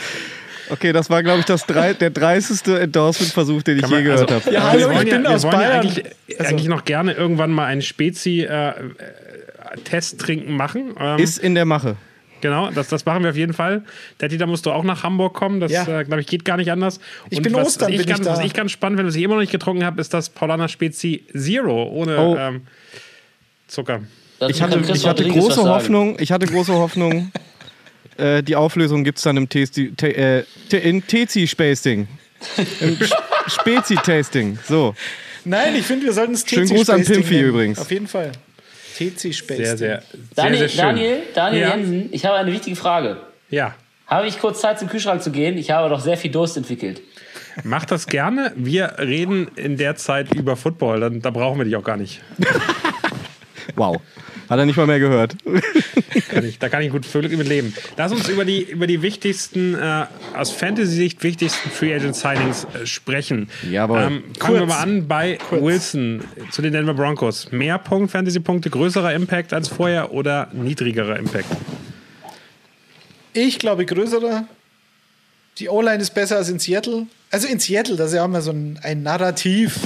Okay, das war, glaube ich, das drei, der dreisteste Endorsement-Versuch, den ich Kann je man- gehört also- habe. Ja, hallo, ich bin wir aus Bayern. eigentlich, Also- eigentlich noch gerne irgendwann mal einen Spezi-Testtrinken machen. Ähm, Ist in der Mache. Genau, das, das machen wir auf jeden Fall. Detti, da musst du auch nach Hamburg kommen. Das, Ja. äh, glaube ich, geht gar nicht anders. Ich bin was, Ostern, was ich bin ich ganz, da. Was ich ganz spannend finde, was ich immer noch nicht getrunken habe, ist das Paulaner Spezi Zero ohne Oh. ähm, Zucker. Ich hatte, ich hatte große. Hoffnung, ich hatte große Hoffnung, äh, die Auflösung gibt es dann im Testi- te, äh, te, in Tezi-Spacing. Im Spezi-Tasting. So. Nein, ich finde, wir sollten es Schönen Gruß an Pimpfi übrigens. Auf jeden Fall. TC Space. Sehr, sehr, sehr, Daniel, sehr schön. Daniel, Daniel Ja. Jensen, ich habe eine wichtige Frage. Ja, Habe ich kurz Zeit zum Kühlschrank zu gehen? Ich habe doch sehr viel Durst entwickelt. mach das gerne. Wir reden in der Zeit über Football. Dann, da brauchen wir dich auch gar nicht. Wow. Hat er nicht mal mehr gehört. Kann ich, da kann ich gut völlig mit leben. Lass uns über die, über die wichtigsten, äh, aus Fantasy-Sicht wichtigsten Free Agent Signings äh, sprechen. Jawohl. Ähm, fangen wir Kurz. mal an bei Wilson zu den Denver Broncos. Mehr Punkt, Fantasy-Punkte, größerer Impact als vorher oder niedrigerer Impact? Ich glaube, größerer. Die O-Line ist besser als in Seattle. Also in Seattle, da haben wir so ein, ein Narrativ.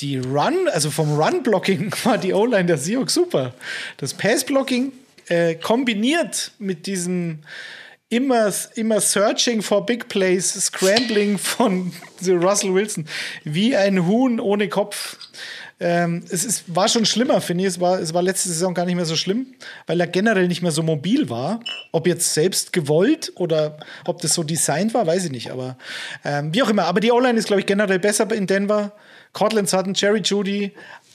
Die Run, also vom Run-Blocking war die O-Line der Seahawks super. Das Pass-Blocking äh, kombiniert mit diesem immer, immer Searching for Big Plays, Scrambling von Russell Wilson, wie ein Huhn ohne Kopf. Ähm, es ist, war schon schlimmer, finde ich. Es war, es war letzte Saison gar nicht mehr so schlimm, weil er generell nicht mehr so mobil war. Ob jetzt selbst gewollt oder ob das so designt war, weiß ich nicht. Aber ähm, wie auch immer. Aber die O-Line ist, glaube ich, generell besser in Denver. Cortland Sutton, Jerry Judy,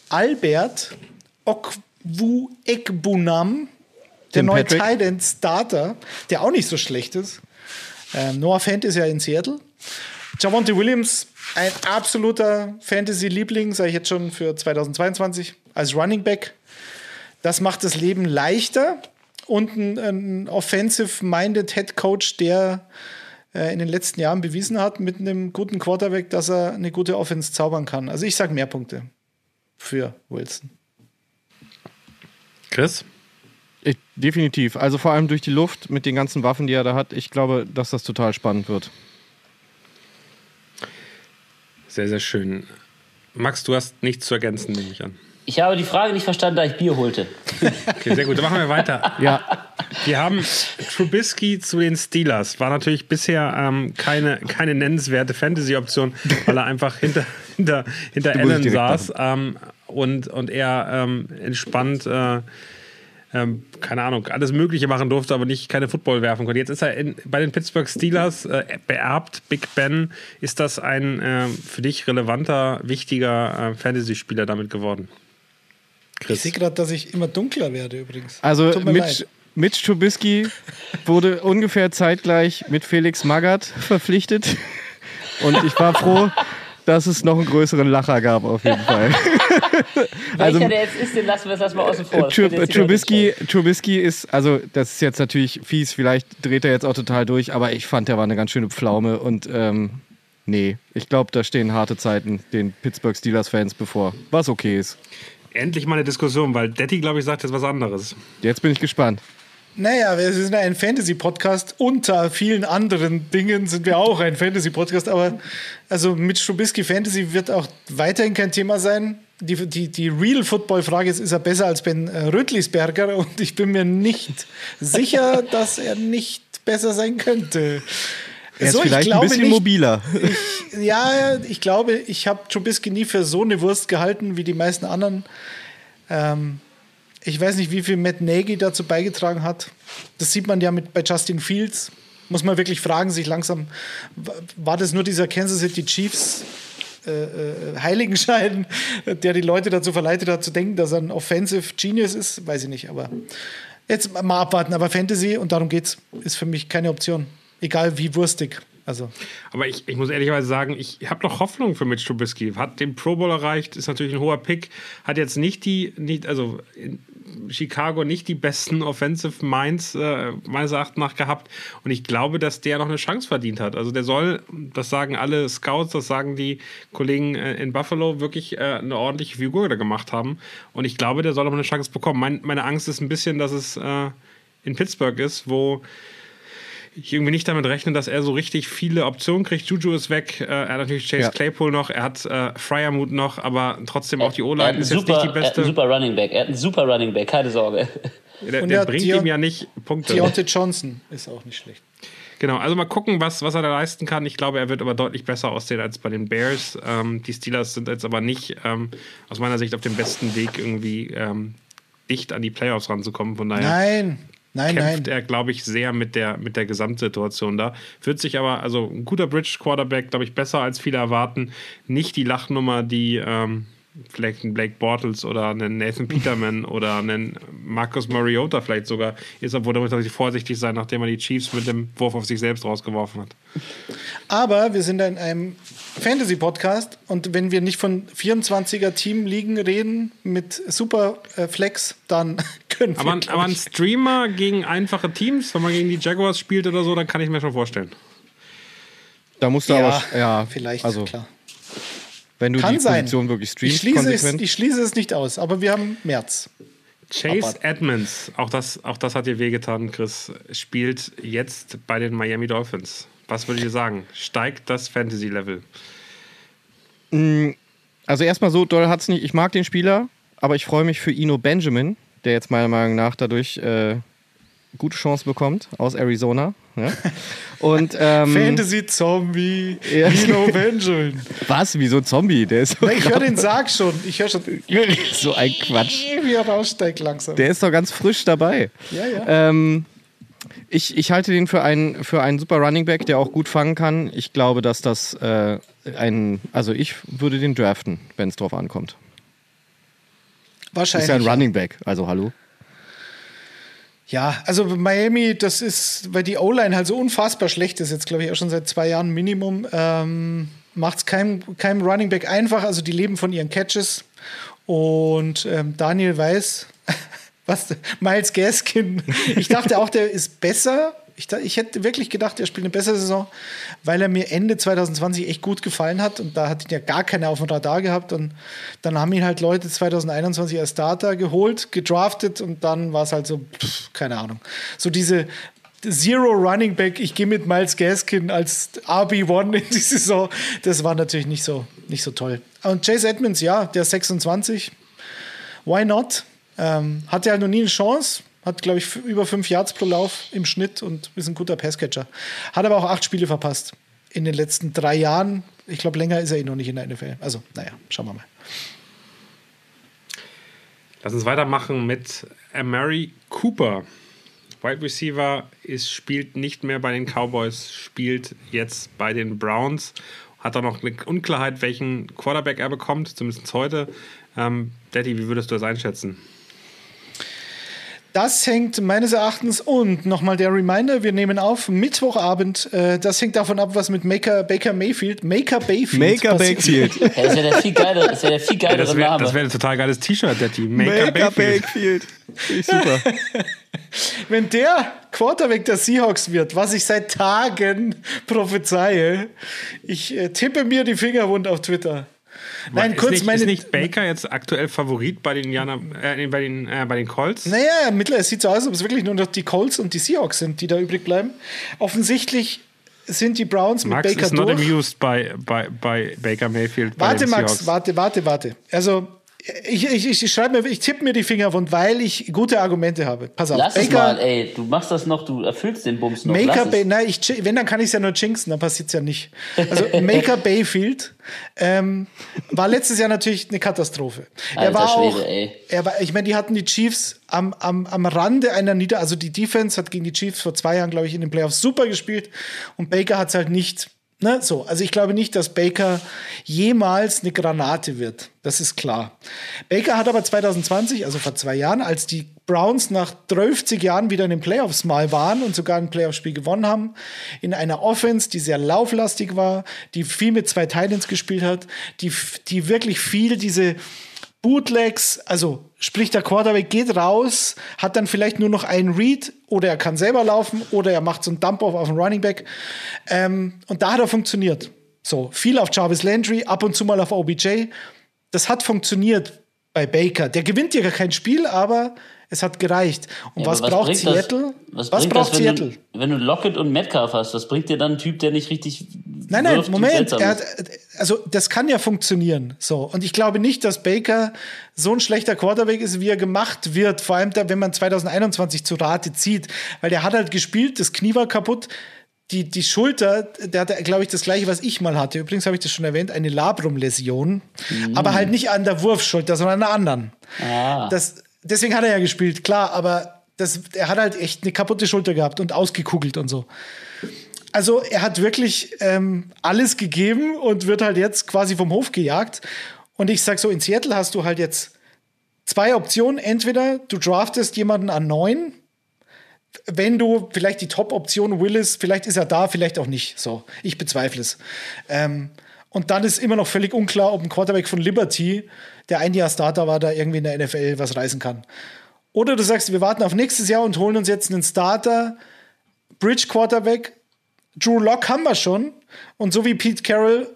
Albert, Okwu Ekbunam, der Tim neue End Starter, der auch nicht so schlecht ist. Ähm, Noah Fant ist ja in Seattle. Javonte Williams, ein absoluter Fantasy-Liebling, sage ich jetzt schon für 2022, als Running Back. Das macht das Leben leichter. Und ein, ein offensive-minded Head Coach, der in den letzten Jahren bewiesen hat, mit einem guten Quarterback, dass er eine gute Offense zaubern kann. Also ich sage mehr Punkte für Wilson. Chris? Ich, definitiv. Also vor allem durch die Luft mit den ganzen Waffen, die er da hat. Ich glaube, dass das total spannend wird. Sehr, sehr schön. Max, du hast nichts zu ergänzen, nehme ich an. Ich habe die Frage nicht verstanden, da ich Bier holte. Okay, sehr gut. Dann machen wir weiter. Ja, Wir haben Trubisky zu den Steelers. War natürlich bisher ähm, keine, keine nennenswerte Fantasy-Option, weil er einfach hinter, hinter, hinter Allen saß ähm, und, und er ähm, entspannt, äh, ähm, keine Ahnung, alles Mögliche machen durfte, aber nicht keine Football werfen konnte. Jetzt ist er in, bei den Pittsburgh Steelers äh, beerbt. Big Ben, ist das ein äh, für dich relevanter, wichtiger äh, Fantasy-Spieler damit geworden? Ich sehe gerade, dass ich immer dunkler werde übrigens. also Tut mir Mitch, leid. Mitch Trubisky wurde ungefähr zeitgleich mit Felix Magath verpflichtet. Und ich war froh, dass es noch einen größeren Lacher gab, auf jeden Fall. Also- Welcher der jetzt ist, den lassen wir jetzt erstmal außen vor. Das Trub, Trubisky, Trubisky ist, also das ist jetzt natürlich fies, vielleicht dreht er jetzt auch total durch, aber ich fand, der war eine ganz schöne Pflaume und ähm, nee, ich glaube, da stehen harte Zeiten den Pittsburgh Steelers-Fans bevor, was okay ist. Endlich mal eine Diskussion, weil Detti, glaube ich, sagt jetzt was anderes. Jetzt bin ich gespannt. Naja, wir sind ein Fantasy-Podcast. Unter vielen anderen Dingen sind wir auch ein Fantasy-Podcast. Aber also mit Strubisky Fantasy wird auch weiterhin kein Thema sein. Die, die, die Real-Football-Frage ist, ist er besser als Ben äh, Rötlisberger? Und ich bin mir nicht sicher, dass er nicht besser sein könnte. Er ist So, ich vielleicht ein bisschen nicht- mobiler. Ich, ja, ich glaube, ich habe Trubisky nie für so eine Wurst gehalten wie die meisten anderen. Ähm, ich weiß nicht, wie viel Matt Nagy dazu beigetragen hat. Das sieht man ja mit, bei Justin Fields. Muss man wirklich fragen, sich langsam, wa- war das nur dieser Kansas City Chiefs äh, äh, Heiligenschein, der die Leute dazu verleitet hat, zu denken, dass er ein Offensive Genius ist? Weiß ich nicht, aber jetzt mal abwarten. Aber Fantasy, und darum geht's, ist für mich keine Option. Egal wie wurstig. Also. Aber ich, ich muss ehrlicherweise sagen, ich habe noch Hoffnung für Mitch Trubisky. Hat den Pro Bowl erreicht, ist natürlich ein hoher Pick. Hat jetzt nicht die, nicht, also Chicago nicht die besten Offensive Minds äh, meines Erachtens nach gehabt. Und ich glaube, dass der noch eine Chance verdient hat. Also der soll, das sagen alle Scouts, das sagen die Kollegen äh, in Buffalo, wirklich äh, eine ordentliche Figur da gemacht haben. Und ich glaube, der soll noch eine Chance bekommen. Mein, meine Angst ist ein bisschen, dass es äh, in Pittsburgh ist, wo ich irgendwie nicht damit rechne, dass er so richtig viele Optionen kriegt. Juju ist weg, äh, er hat natürlich Chase Ja. Claypool noch, er hat äh, Fryermuth noch, aber trotzdem auch die O-Line ist jetzt super, nicht die Er hat einen beste. super Running Back. Er hat einen super Running Back, keine Sorge. Der, der er- bringt Deon- ihm ja nicht Punkte. Deontay Johnson ist auch nicht schlecht. Genau, also mal gucken, was, was er da leisten kann. Ich glaube, er wird aber deutlich besser aussehen als bei den Bears. Ähm, die Steelers sind jetzt aber nicht ähm, aus meiner Sicht auf dem besten Weg, irgendwie ähm, dicht an die Playoffs ranzukommen. Von daher Nein, nein, kämpft nein. er, glaube ich, sehr mit der, mit der Gesamtsituation da. Wird sich aber, also ein guter Bridge-Quarterback, glaube ich, besser als viele erwarten. Nicht die Lachnummer, die ähm, vielleicht ein Blake Bortles oder einen Nathan Peterman oder einen Marcus Mariota vielleicht sogar ist, obwohl da muss vorsichtig sein, nachdem er die Chiefs mit dem Wurf auf sich selbst rausgeworfen hat. Aber wir sind in einem Fantasy-Podcast und wenn wir nicht von 24er-Team-Ligen reden mit Super äh, Flex, dann können wir. Aber, glaub aber ein ich- Streamer gegen einfache Teams, wenn man gegen die Jaguars spielt oder so, dann kann ich mir schon vorstellen. Da musst du ja, aber, ja, vielleicht, also klar. wenn du Kann die sein. Position wirklich Ich streamst, schließe, es, ich schließe es nicht aus, aber wir haben März. Chase. Edmonds, auch das, auch das hat dir wehgetan, Chris, spielt jetzt bei den Miami Dolphins. Was würdet ihr sagen? Steigt das Fantasy-Level? Also erstmal so doll hat's nicht. Ich mag den Spieler, aber ich freue mich für Ino Benjamin, der jetzt meiner Meinung nach dadurch äh, gute Chance bekommt aus Arizona. Ja? Und ähm, Fantasy Zombie, Ja. Nino Benjamin. was? Wie so ein Zombie? Der ist so, Ich höre den Sarg schon. Ich höre schon, so ein Quatsch. wie er raussteigt langsam. Der ist doch ganz frisch dabei. ja, ja. Ähm, ich, ich halte den für einen, für einen super Running Back, der auch gut fangen kann. Ich glaube, dass das äh, ein. Also, ich würde den draften, wenn es drauf ankommt. Wahrscheinlich. Ist ja ein Running Back, also hallo. Ja, also Miami, das ist, weil die O-Line halt so unfassbar schlecht ist, jetzt glaube ich auch schon seit zwei Jahren Minimum, ähm, macht es keinem, keinem Running Back einfach. Also die leben von ihren Catches. Und ähm, Daniel weiß, was Miles Gaskin, ich dachte auch, der ist besser. Ich, ich hätte wirklich gedacht, er spielt eine bessere Saison, weil er mir Ende 2020 echt gut gefallen hat und da hat ihn ja gar keiner auf dem Radar gehabt und dann haben ihn halt Leute 2021 als Starter geholt, gedraftet und dann war es halt so, pff, keine Ahnung. So diese Zero Running Back, ich gehe mit Miles Gaskin als RB1 in die Saison, das war natürlich nicht so, nicht so toll. Und Chase Edmonds, ja, der ist 26, why not? Ähm, hatte halt noch nie eine Chance. Hat, glaube ich, über fünf Yards pro Lauf im Schnitt und ist ein guter Passcatcher. Hat aber auch acht Spiele verpasst in den letzten drei Jahren. Ich glaube, länger ist er eh noch nicht in der NFL. Also, naja, schauen wir mal. Lass uns weitermachen mit Amari Cooper. Wide Receiver ist, spielt nicht mehr bei den Cowboys, spielt jetzt bei den Browns. Hat auch noch eine Unklarheit, welchen Quarterback er bekommt, zumindest heute. Ähm, Daddy, wie würdest du das einschätzen? Das hängt meines Erachtens und nochmal der Reminder, wir nehmen auf Mittwochabend. Äh, das hängt davon ab, was mit Maker, Baker Mayfield, Maker Bayfield Maker. Ja, das wäre der viel geilere, das wär der viel geilere Das wäre Name. das wär ein total geiles T-Shirt, Daddy. Maker, Maker Bayfield. Ich super. Wenn der Quarterback der Seahawks wird, was ich seit Tagen prophezeie, ich äh, tippe mir die Finger wund auf Twitter. Nein, ist kurz nicht, meine. Ist nicht Baker jetzt aktuell Favorit bei den, Jana, äh, bei den, äh, bei den Colts? Naja, mittlerweile es sieht so aus, als ob es wirklich nur noch die Colts und die Seahawks sind, die da übrig bleiben. Offensichtlich sind die Browns mit Max Baker is not durch. amused bei, bei, bei Baker Mayfield. Bei Warte, Max, warte, warte, warte. Also, ich, ich, ich, ich schreibe mir, ich tippe mir die Finger wund, weil ich gute Argumente habe. Pass auf. Lass es Baker, mal, ey. Du machst das noch, du erfüllst den Bums noch. Maker Bay, es. nein, ich, wenn, dann kann ich es ja nur jinxen, dann passiert es ja nicht. Also Maker Bayfield ähm, war letztes Jahr natürlich eine Katastrophe. er Alter war auch, Schwede, ey. er war, ich meine, die hatten die Chiefs am, am, am Rande einer Nieder, also die Defense hat gegen die Chiefs vor zwei Jahren, glaube ich, in den Playoffs super gespielt und Baker hat es halt nicht. Ne, so, also ich glaube nicht, dass Baker jemals eine Granate wird. Das ist klar. Baker hat aber 2020, also vor zwei Jahren, als die Browns nach 12 Jahren wieder in den Playoffs mal waren und sogar ein Playoffs-Spiel gewonnen haben, in einer Offense, die sehr lauflastig war, die viel mit zwei Titans gespielt hat, die, die wirklich viel diese Bootlegs, also sprich der Quarterback geht raus, hat dann vielleicht nur noch einen Read oder er kann selber laufen oder er macht so einen Dump-Off auf den Running Back. Ähm, und da hat er funktioniert. So, viel auf Jarvis Landry, ab und zu mal auf OBJ. Das hat funktioniert bei Baker. Der gewinnt ja gar kein Spiel, aber es hat gereicht. Und Ja, was, aber braucht Seattle? Das, was, was braucht das, wenn Seattle? Du, wenn du Lockett und Metcalf hast, was bringt dir dann ein Typ, der nicht richtig. Nein, nein, Moment. hat, also das kann ja funktionieren. So. Und ich glaube nicht, dass Baker so ein schlechter Quarterback ist, wie er gemacht wird. Vor allem, da, wenn man 2021 zu Rate zieht. Weil der hat halt gespielt, das Knie war kaputt. Die, die Schulter, der hatte, glaube ich, das gleiche, was ich mal hatte. Übrigens habe ich das schon erwähnt, eine Labrum-Läsion. Aber halt nicht an der Wurfschulter, sondern an der anderen. Ah. Das, deswegen hat er ja gespielt, klar, aber das, er hat halt echt eine kaputte Schulter gehabt und ausgekugelt und so. Also er hat wirklich ähm, alles gegeben und wird halt jetzt quasi vom Hof gejagt. Und ich sag so, in Seattle hast du halt jetzt zwei Optionen. Entweder du draftest jemanden an neun, wenn du vielleicht die Top-Option Willis, vielleicht ist er da, vielleicht auch nicht. So, ich bezweifle es. Ähm, und dann ist immer noch völlig unklar, ob ein Quarterback von Liberty, der ein Jahr Starter war, da irgendwie in der NFL was reißen kann. Oder du sagst, wir warten auf nächstes Jahr und holen uns jetzt einen Starter, Bridge Quarterback. Drew Lock haben wir schon. Und so wie Pete Carroll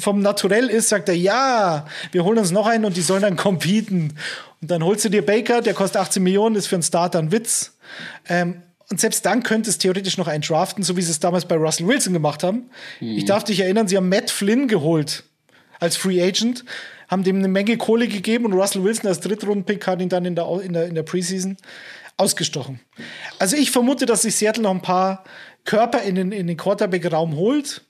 vom Naturell ist, sagt er, ja, wir holen uns noch einen und die sollen dann competen. Und dann holst du dir Baker, der kostet 18 Millionen, ist für einen Starter ein Witz. Ähm, und selbst dann könnte es theoretisch noch einen draften, so wie sie es damals bei Russell Wilson gemacht haben. Ich darf dich erinnern, sie haben Matt Flynn geholt. als Free Agent, haben dem eine Menge Kohle gegeben und Russell Wilson als Drittrunden-Pick hat ihn dann in der, in der, in der Preseason ausgestochen. Also ich vermute, dass sich Seattle noch ein paar Körper in den, in den Quarterback-Raum holt.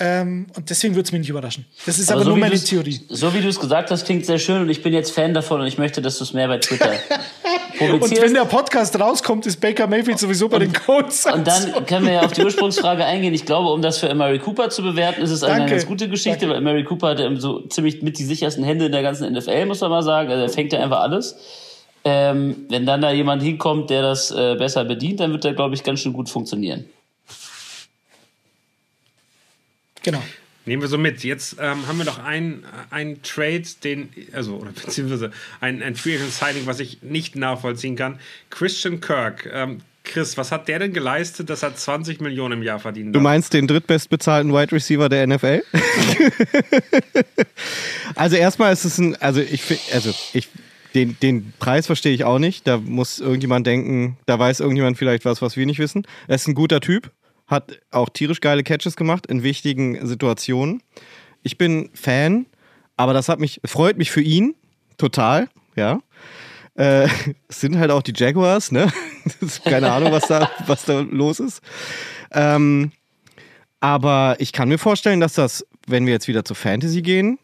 Ähm, und deswegen würde es mich nicht überraschen. Das ist aber, nur wie meine du's- Theorie. So wie du es gesagt hast, klingt sehr schön und ich bin jetzt Fan davon und ich möchte, dass du es mehr bei Twitter Und publizierst. wenn der Podcast rauskommt, ist Baker Mayfield sowieso bei den Colts. Und dann können wir ja auf die Ursprungsfrage eingehen. Ich glaube, um das für Mary Cooper zu bewerten, ist es eine Danke. ganz gute Geschichte, weil Mary Cooper hat ja so ziemlich mit die sichersten Hände in der ganzen NFL, muss man mal sagen. Also er fängt ja einfach alles. Ähm, wenn dann da jemand hinkommt, der das äh, besser bedient, dann wird der, glaube ich, ganz schön gut funktionieren. Genau. Nehmen wir so mit. Jetzt ähm, haben wir noch einen, einen Trade, den, also, oder beziehungsweise ein, ein Free Agent Signing, was ich nicht nachvollziehen kann. Christian Kirk. Ähm, Chris, was hat der denn geleistet, dass er 20 Millionen im Jahr verdient Du meinst den drittbestbezahlten Wide Receiver der NFL? also erstmal ist es ein, also ich also ich den, den Preis verstehe ich auch nicht. Da muss irgendjemand denken, da weiß irgendjemand vielleicht was, was wir nicht wissen. Er ist ein guter Typ, hat auch tierisch geile Catches gemacht in wichtigen Situationen. Ich bin Fan, aber das hat mich, freut mich für ihn total, ja. Äh, es sind halt auch die Jaguars, ne? Keine Ahnung, was da, was da los ist. Ähm, aber ich kann mir vorstellen, dass das, wenn wir jetzt wieder zur Fantasy gehen,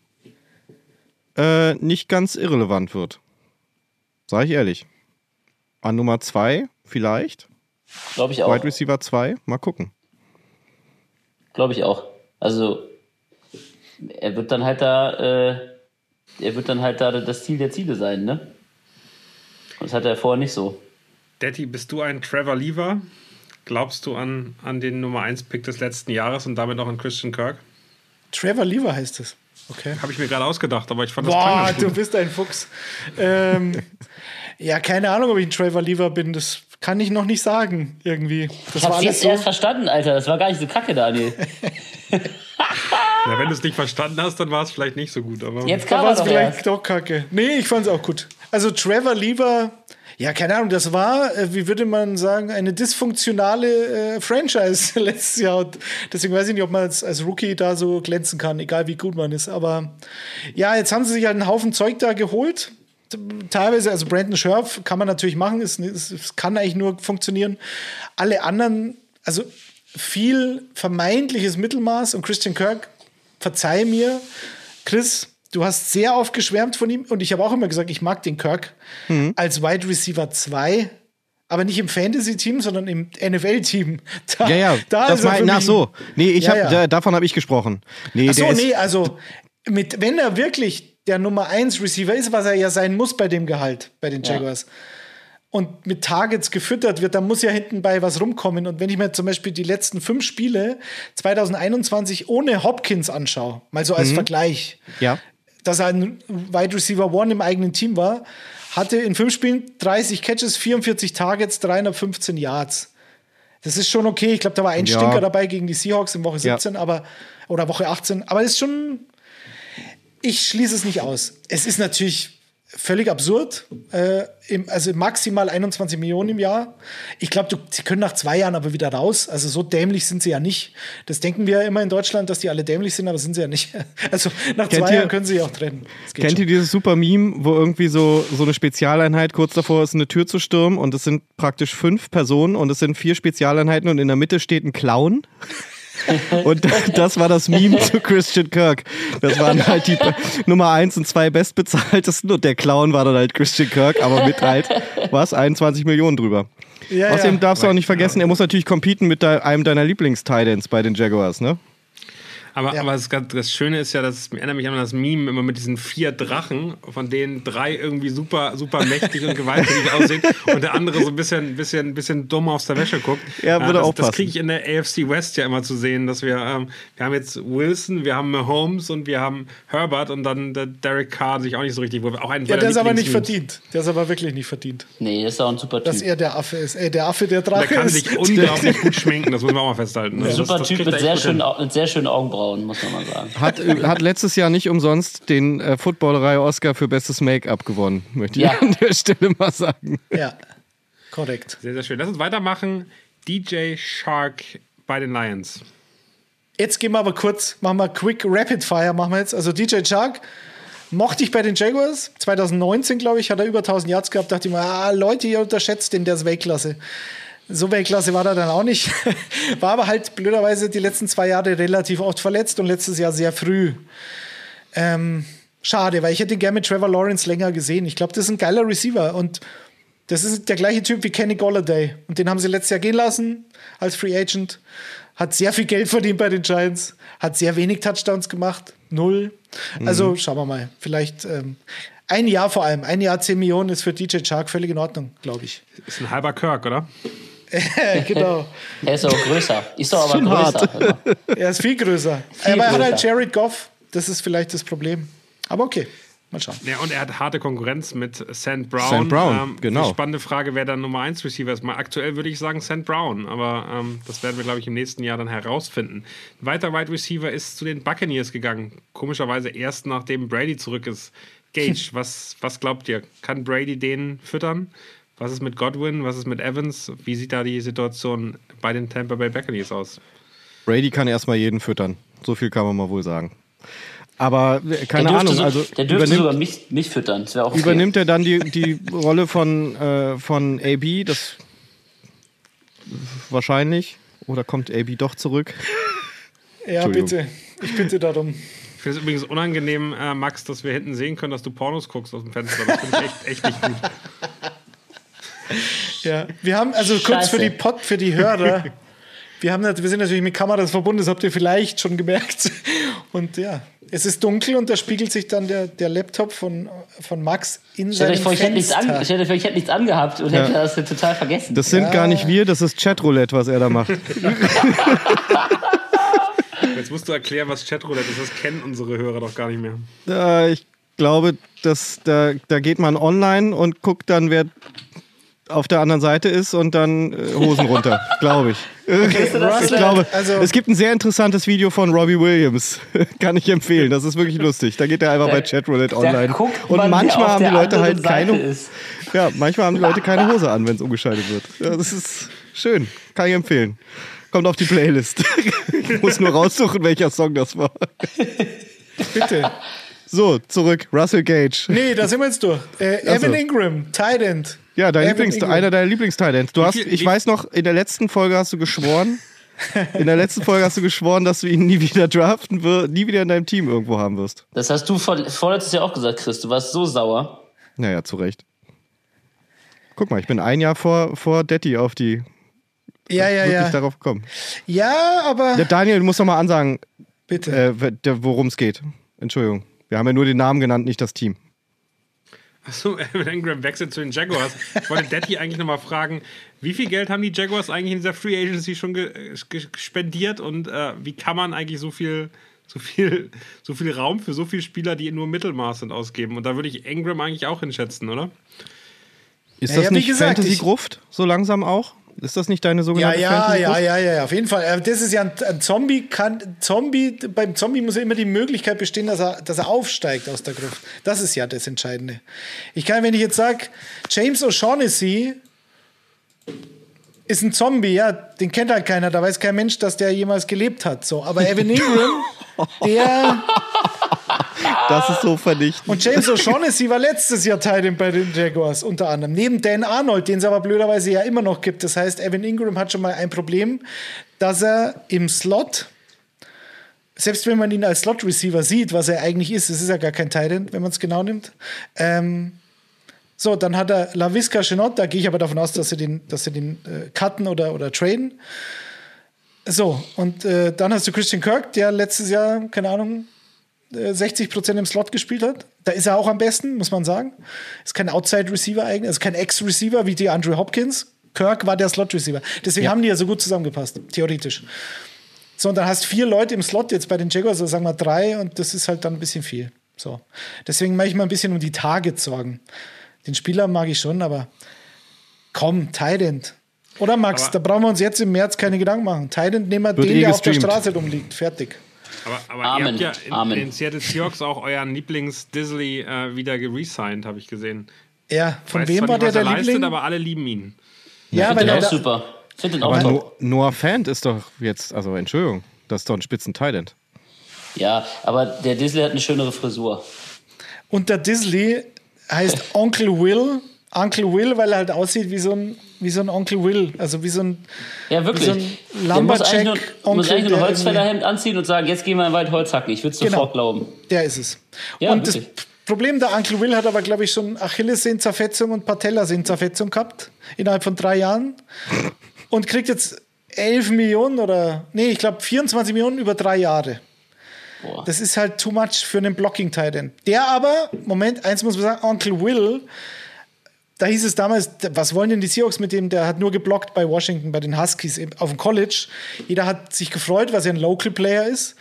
äh, nicht ganz irrelevant wird. Sag ich ehrlich. An Nummer 2 vielleicht. Glaube ich auch. Wide Receiver 2. Mal gucken. Glaube ich auch. Also er wird dann halt da, äh, er wird dann halt da das Ziel der Ziele sein, ne? Und das hat er vorher nicht so. Daddy, bist du ein Trevor Lever? Glaubst du an, an den Nummer 1 Pick des letzten Jahres und damit auch an Christian Kirk? Trevor Lever heißt es. Okay. Habe ich mir gerade ausgedacht, aber ich fand das klang Boah, du bist ein Fuchs. ähm, ja, keine Ahnung, ob ich ein Trevor Lever bin. Das kann ich noch nicht sagen, irgendwie. Das Ich war hab's alles jetzt so. erst verstanden, Alter. Das war gar nicht so kacke, Daniel. Na, wenn du es nicht verstanden hast, dann war es vielleicht nicht so gut. Aber Jetzt war man es doch vielleicht erst. doch kacke. Nee, ich fand es auch gut. Also Trevor Lever, ja, keine Ahnung, das war, äh, wie würde man sagen, eine dysfunktionale äh, Franchise letztes Jahr. Und deswegen weiß ich nicht, ob man als, als Rookie da so glänzen kann, egal wie gut man ist. Aber ja, jetzt haben sie sich halt einen Haufen Zeug da geholt. Teilweise, also Brandon Scherf kann man natürlich machen, es, es, es kann eigentlich nur funktionieren. Alle anderen, also viel vermeintliches Mittelmaß und Christian Kirk, verzeih mir, Chris, du hast sehr oft geschwärmt von ihm und ich habe auch immer gesagt, ich mag den Kirk als Wide Receiver 2, aber nicht im Fantasy-Team, sondern im NFL-Team. Da, Ja, ja, da das ist er mein, für ach mich- so. Nee, ich Ja, hab, ja. da- davon habe ich gesprochen. Nee, Ach so, nee, also mit, wenn er wirklich der Nummer 1 Receiver ist, was er ja sein muss bei dem Gehalt bei den Jaguars, und mit Targets gefüttert wird, dann muss ja hinten bei was rumkommen. Und wenn ich mir zum Beispiel die letzten fünf Spiele 2021 ohne Hopkins anschaue, mal so als Vergleich, ja. dass er ein Wide Receiver One im eigenen Team war, hatte in fünf Spielen 30 Catches, 44 Targets, 315 Yards. Das ist schon okay. Ich glaube, da war ein Ja. Stinker dabei gegen die Seahawks in Woche Ja. 17, aber oder Woche 18. Aber es ist schon. Ich schließe es nicht aus. Es ist natürlich völlig absurd. Äh, im, also maximal 21 Millionen im Jahr. Ich glaube, sie können nach zwei Jahren aber wieder raus. Also so dämlich sind sie ja nicht. Das denken wir ja immer in Deutschland, dass die alle dämlich sind, aber sind sie ja nicht. Also nach Kennt zwei ihr- Jahren können sie sich auch trennen. Kennt schon. ihr dieses super Meme, wo irgendwie so, so eine Spezialeinheit kurz davor ist, eine Tür zu stürmen und es sind praktisch fünf Personen und es sind vier Spezialeinheiten und in der Mitte steht ein Clown? Und das war das Meme zu Christian Kirk. Das waren halt die Nummer eins und zwei bestbezahltesten und der Clown war dann halt Christian Kirk, aber mit halt, was, 21 Millionen drüber. Ja, Außerdem ja. darfst du auch nicht vergessen, er muss natürlich competen mit einem deiner Lieblings-Titans bei den Jaguars, ne? Aber, Ja. aber das, das Schöne ist ja, dass es erinnert mich an das Meme immer mit diesen vier Drachen, von denen drei irgendwie super, super mächtig und gewalttätig aussehen und der andere so ein bisschen, bisschen, bisschen dumm aus der Wäsche guckt. Ja, würde das, auch Das kriege ich in der AFC West ja immer zu sehen, dass wir, ähm, wir haben jetzt Wilson, wir haben Mahomes und wir haben Herbert und dann der Derek Carr sich auch nicht so richtig wohl. Auch ein Ja, der ist aber nicht verdient. Der ist aber wirklich nicht verdient, Nee, das ist auch ein super dass Typ. er der Affe ist. Ey, der Affe, der Der Drache kann ist. sich unglaublich gut schminken, das muss man auch mal festhalten. Das- Super das Typ mit sehr, schönen, mit sehr schönen Augenbrauen, muss man mal sagen. Hat, äh, hat letztes Jahr nicht umsonst den äh, Footballerei Oscar für bestes Make-up gewonnen, möchte ich Ja. an der Stelle mal sagen. Ja, korrekt. Sehr, sehr schön. Lass uns weitermachen. DJ Shark bei den Lions. Jetzt gehen wir aber kurz, machen wir Quick Rapid Fire, machen wir jetzt. Also DJ Chark mochte ich bei den Jaguars. 2019, glaube ich, hat er über 1000 Yards gehabt. Dachte ich mir, ah, Leute, ihr unterschätzt den, der ist Weltklasse. So Weltklasse war er dann auch nicht. War aber halt blöderweise die letzten zwei Jahre relativ oft verletzt und letztes Jahr sehr früh. Ähm, schade, weil ich hätte ihn gerne mit Trevor Lawrence länger gesehen. Ich glaube, das ist ein geiler Receiver und das ist der gleiche Typ wie Kenny Golladay. Und den haben sie letztes Jahr gehen lassen als Free Agent. Hat sehr viel Geld verdient bei den Giants. Hat sehr wenig Touchdowns gemacht. Null. Also schauen wir mal. Vielleicht ähm, ein Jahr vor allem. Ein Jahr 10 Millionen ist für DJ Chark völlig in Ordnung, glaube ich. Ist ein halber Kirk, oder? genau. Er ist auch größer. Ist doch aber Schon größer. Er ist viel größer. Viel Aber er hat halt. Jared Goff. Das ist vielleicht das Problem. Aber okay. Mal schauen. Ja, und er hat harte Konkurrenz mit St. Brown. St. Brown, genau. die Spannende Frage, wer dann Nummer 1 Receiver ist. Mal aktuell würde ich sagen St. Brown, aber ähm, das werden wir, glaube ich, im nächsten Jahr dann herausfinden. Ein weiter Wide Receiver ist zu den Buccaneers gegangen. Komischerweise erst nachdem Brady zurück ist. Gage, was, was glaubt ihr? Kann Brady den füttern? Was ist mit Godwin? Was ist mit Evans? Wie sieht da die Situation bei den Tampa Bay Buccaneers aus? Brady kann erstmal jeden füttern. So viel kann man mal wohl sagen. Aber äh, Der keine dürfte, Ahnung, so, also der dürfte sogar mich, mich füttern. Das wäre auch okay. übernimmt er dann die, die Rolle von, äh, von AB? Das wahrscheinlich. Oder kommt AB doch zurück? Ja, bitte. Ich bitte darum. Ich finde es übrigens unangenehm, äh, Max, dass wir hinten sehen können, dass du Pornos guckst aus dem Fenster. Das finde ich echt, echt nicht gut. Ja, wir haben also kurz Scheiße. für die Pod, für die Hörer. Wir, haben, wir sind natürlich mit Kameras verbunden, das habt ihr vielleicht schon gemerkt. Und ja, es ist dunkel und da spiegelt sich dann der, der Laptop von, von Max in seinem vor, ich hätte nichts, an, Fenster. stellt euch vor, ich hätte nichts angehabt und hätte das total vergessen. Das sind gar nicht wir, das ist Chatroulette, was er da macht. Jetzt musst du erklären, was Chatroulette ist. Das kennen unsere Hörer doch gar nicht mehr. Äh, ich glaube, dass da, da geht man online und guckt dann, wer auf der anderen Seite ist und dann äh, Hosen runter, glaube ich. ich Russell, glaube, also- es gibt ein sehr interessantes Video von Robbie Williams. Kann ich empfehlen. Das ist wirklich lustig. Da geht er einfach bei Chatroulette Da online. Und man, manchmal haben die Leute halt Seite keine. Ist. Ja, manchmal haben die Leute keine Hose an, wenn es umgeschaltet wird. Ja, das ist schön. Kann ich empfehlen. Kommt auf die Playlist. ich muss nur raussuchen, welcher Song das war. Bitte. So, zurück. Russell Gage. Nee, da sind wir jetzt durch. Äh, Ach so. Evan Ingram, Tight End. Ja, dein Evan Lieblings, Ingram. einer deiner Lieblingstalents. Du hast, ich weiß noch, in der letzten Folge hast du geschworen, in der letzten Folge hast du geschworen, dass du ihn nie wieder draften wirst, nie wieder in deinem Team irgendwo haben wirst. Das hast du vor, vorletztes Jahr auch gesagt, Chris. Du warst so sauer. Naja, zu Recht. Guck mal, ich bin ein Jahr vor, vor Detti auf die, Ja, ja, wirklich ja. darauf gekommen. Ja, aber Der Daniel, du musst doch mal ansagen, bitte. äh, worum es geht. Entschuldigung. Wir haben ja nur den Namen genannt, nicht das Team. Achso, Evan Ingram wechselt zu den Jaguars. Ich wollte Daddy eigentlich nochmal fragen, wie viel Geld haben die Jaguars eigentlich in dieser Free Agency schon ge ge spendiert und äh, wie kann man eigentlich so viel, so, viel, so viel Raum für so viele Spieler, die nur Mittelmaß sind, ausgeben? Und da würde ich Ingram eigentlich auch hinschätzen, oder? Ist das wie nicht gesagt, Fantasy-Gruft so langsam auch? Ist das nicht deine Ja, sogenannte ja, Fantasy-Gruft? ja, ja, ja, auf jeden Fall. Äh, Das ist ja ein, ein Zombie, kann, Zombie, beim Zombie muss ja immer die Möglichkeit bestehen, dass er, dass er aufsteigt aus der Gruft. Das ist ja das Entscheidende. Ich kann, wenn ich jetzt sage, James O'Shaughnessy ist ein Zombie, ja, den kennt halt keiner, da weiß kein Mensch, dass der jemals gelebt hat. So, aber Evan Ingram, der Das ist so vernichtend. und James O'Shaughnessy war letztes Jahr Teil bei den Jaguars unter anderem. Neben Dan Arnold, den es aber blöderweise ja immer noch gibt. Das heißt, Evan Ingram hat schon mal ein Problem, dass er im Slot, selbst wenn man ihn als Slot-Receiver sieht, was er eigentlich ist, es ist ja gar kein Tight End, wenn man es genau nimmt. Ähm, so, dann hat er LaVisca Chenot, da gehe ich aber davon aus, dass sie den, dass sie den äh, cutten oder, oder traden. So, und äh, dann hast du Christian Kirk, der letztes Jahr, keine Ahnung, 60 Prozent im Slot gespielt hat. Da ist er auch am besten, muss man sagen. Ist kein Outside-Receiver eigentlich, also kein Ex-Receiver wie die Andrew Hopkins. Kirk war der Slot-Receiver. Deswegen haben die ja so gut zusammengepasst, theoretisch. So, und dann hast vier Leute im Slot jetzt bei den Jaguars, also sagen wir drei, und das ist halt dann ein bisschen viel. So. Deswegen mache ich mal ein bisschen um die Targets sorgen. Den Spieler mag ich schon, aber komm, Tident. Oder Max, Aber- da brauchen wir uns jetzt im März keine Gedanken machen. Tident nehmen wir den, eh der auf der. Straße rumliegt. Fertig. Aber, aber Amen. ihr habt ja in, Amen. in den Seattle Seahawks auch euren Lieblings-Disley äh, wieder geresigned, habe ich gesehen. Ja, von Weiß wem war nicht, der was der er leistet, Liebling? aber alle lieben ihn. ja, Find weil den er auch super. Find den auch Aber top. No Noah Fant ist doch jetzt, also Entschuldigung. Das ist doch ein spitzen Thailand. Ja, aber der Disley hat eine schönere Frisur. Und der Disley heißt Onkel Will. Onkel Will, weil er halt aussieht wie so ein, wie so ein Onkel Will. Also wie so ein, Ja, wirklich. so ein der muss eigentlich nur, muss eigentlich nur ein Holzfällerhemd anziehen und sagen, jetzt gehen wir in den Wald Holz hacken. Ich würde es Genau. sofort glauben. Der ist es. Ja, und das wirklich. Problem der Onkel Will hat aber, glaube ich, schon Achillessehnenzerfetzung und Patellasehnenzerfetzung gehabt. Innerhalb von drei Jahren. Und kriegt jetzt 11 Millionen oder, nee, ich glaube 24 Millionen über drei Jahre. Boah. Das ist halt too much für einen blocking titan Der aber, Moment, eins muss man sagen, Onkel Will, da hieß es damals, was wollen denn die Seahawks mit dem? Der hat nur geblockt bei Washington, bei den Huskies auf dem College. Jeder hat sich gefreut, weil er ein Local Player ist.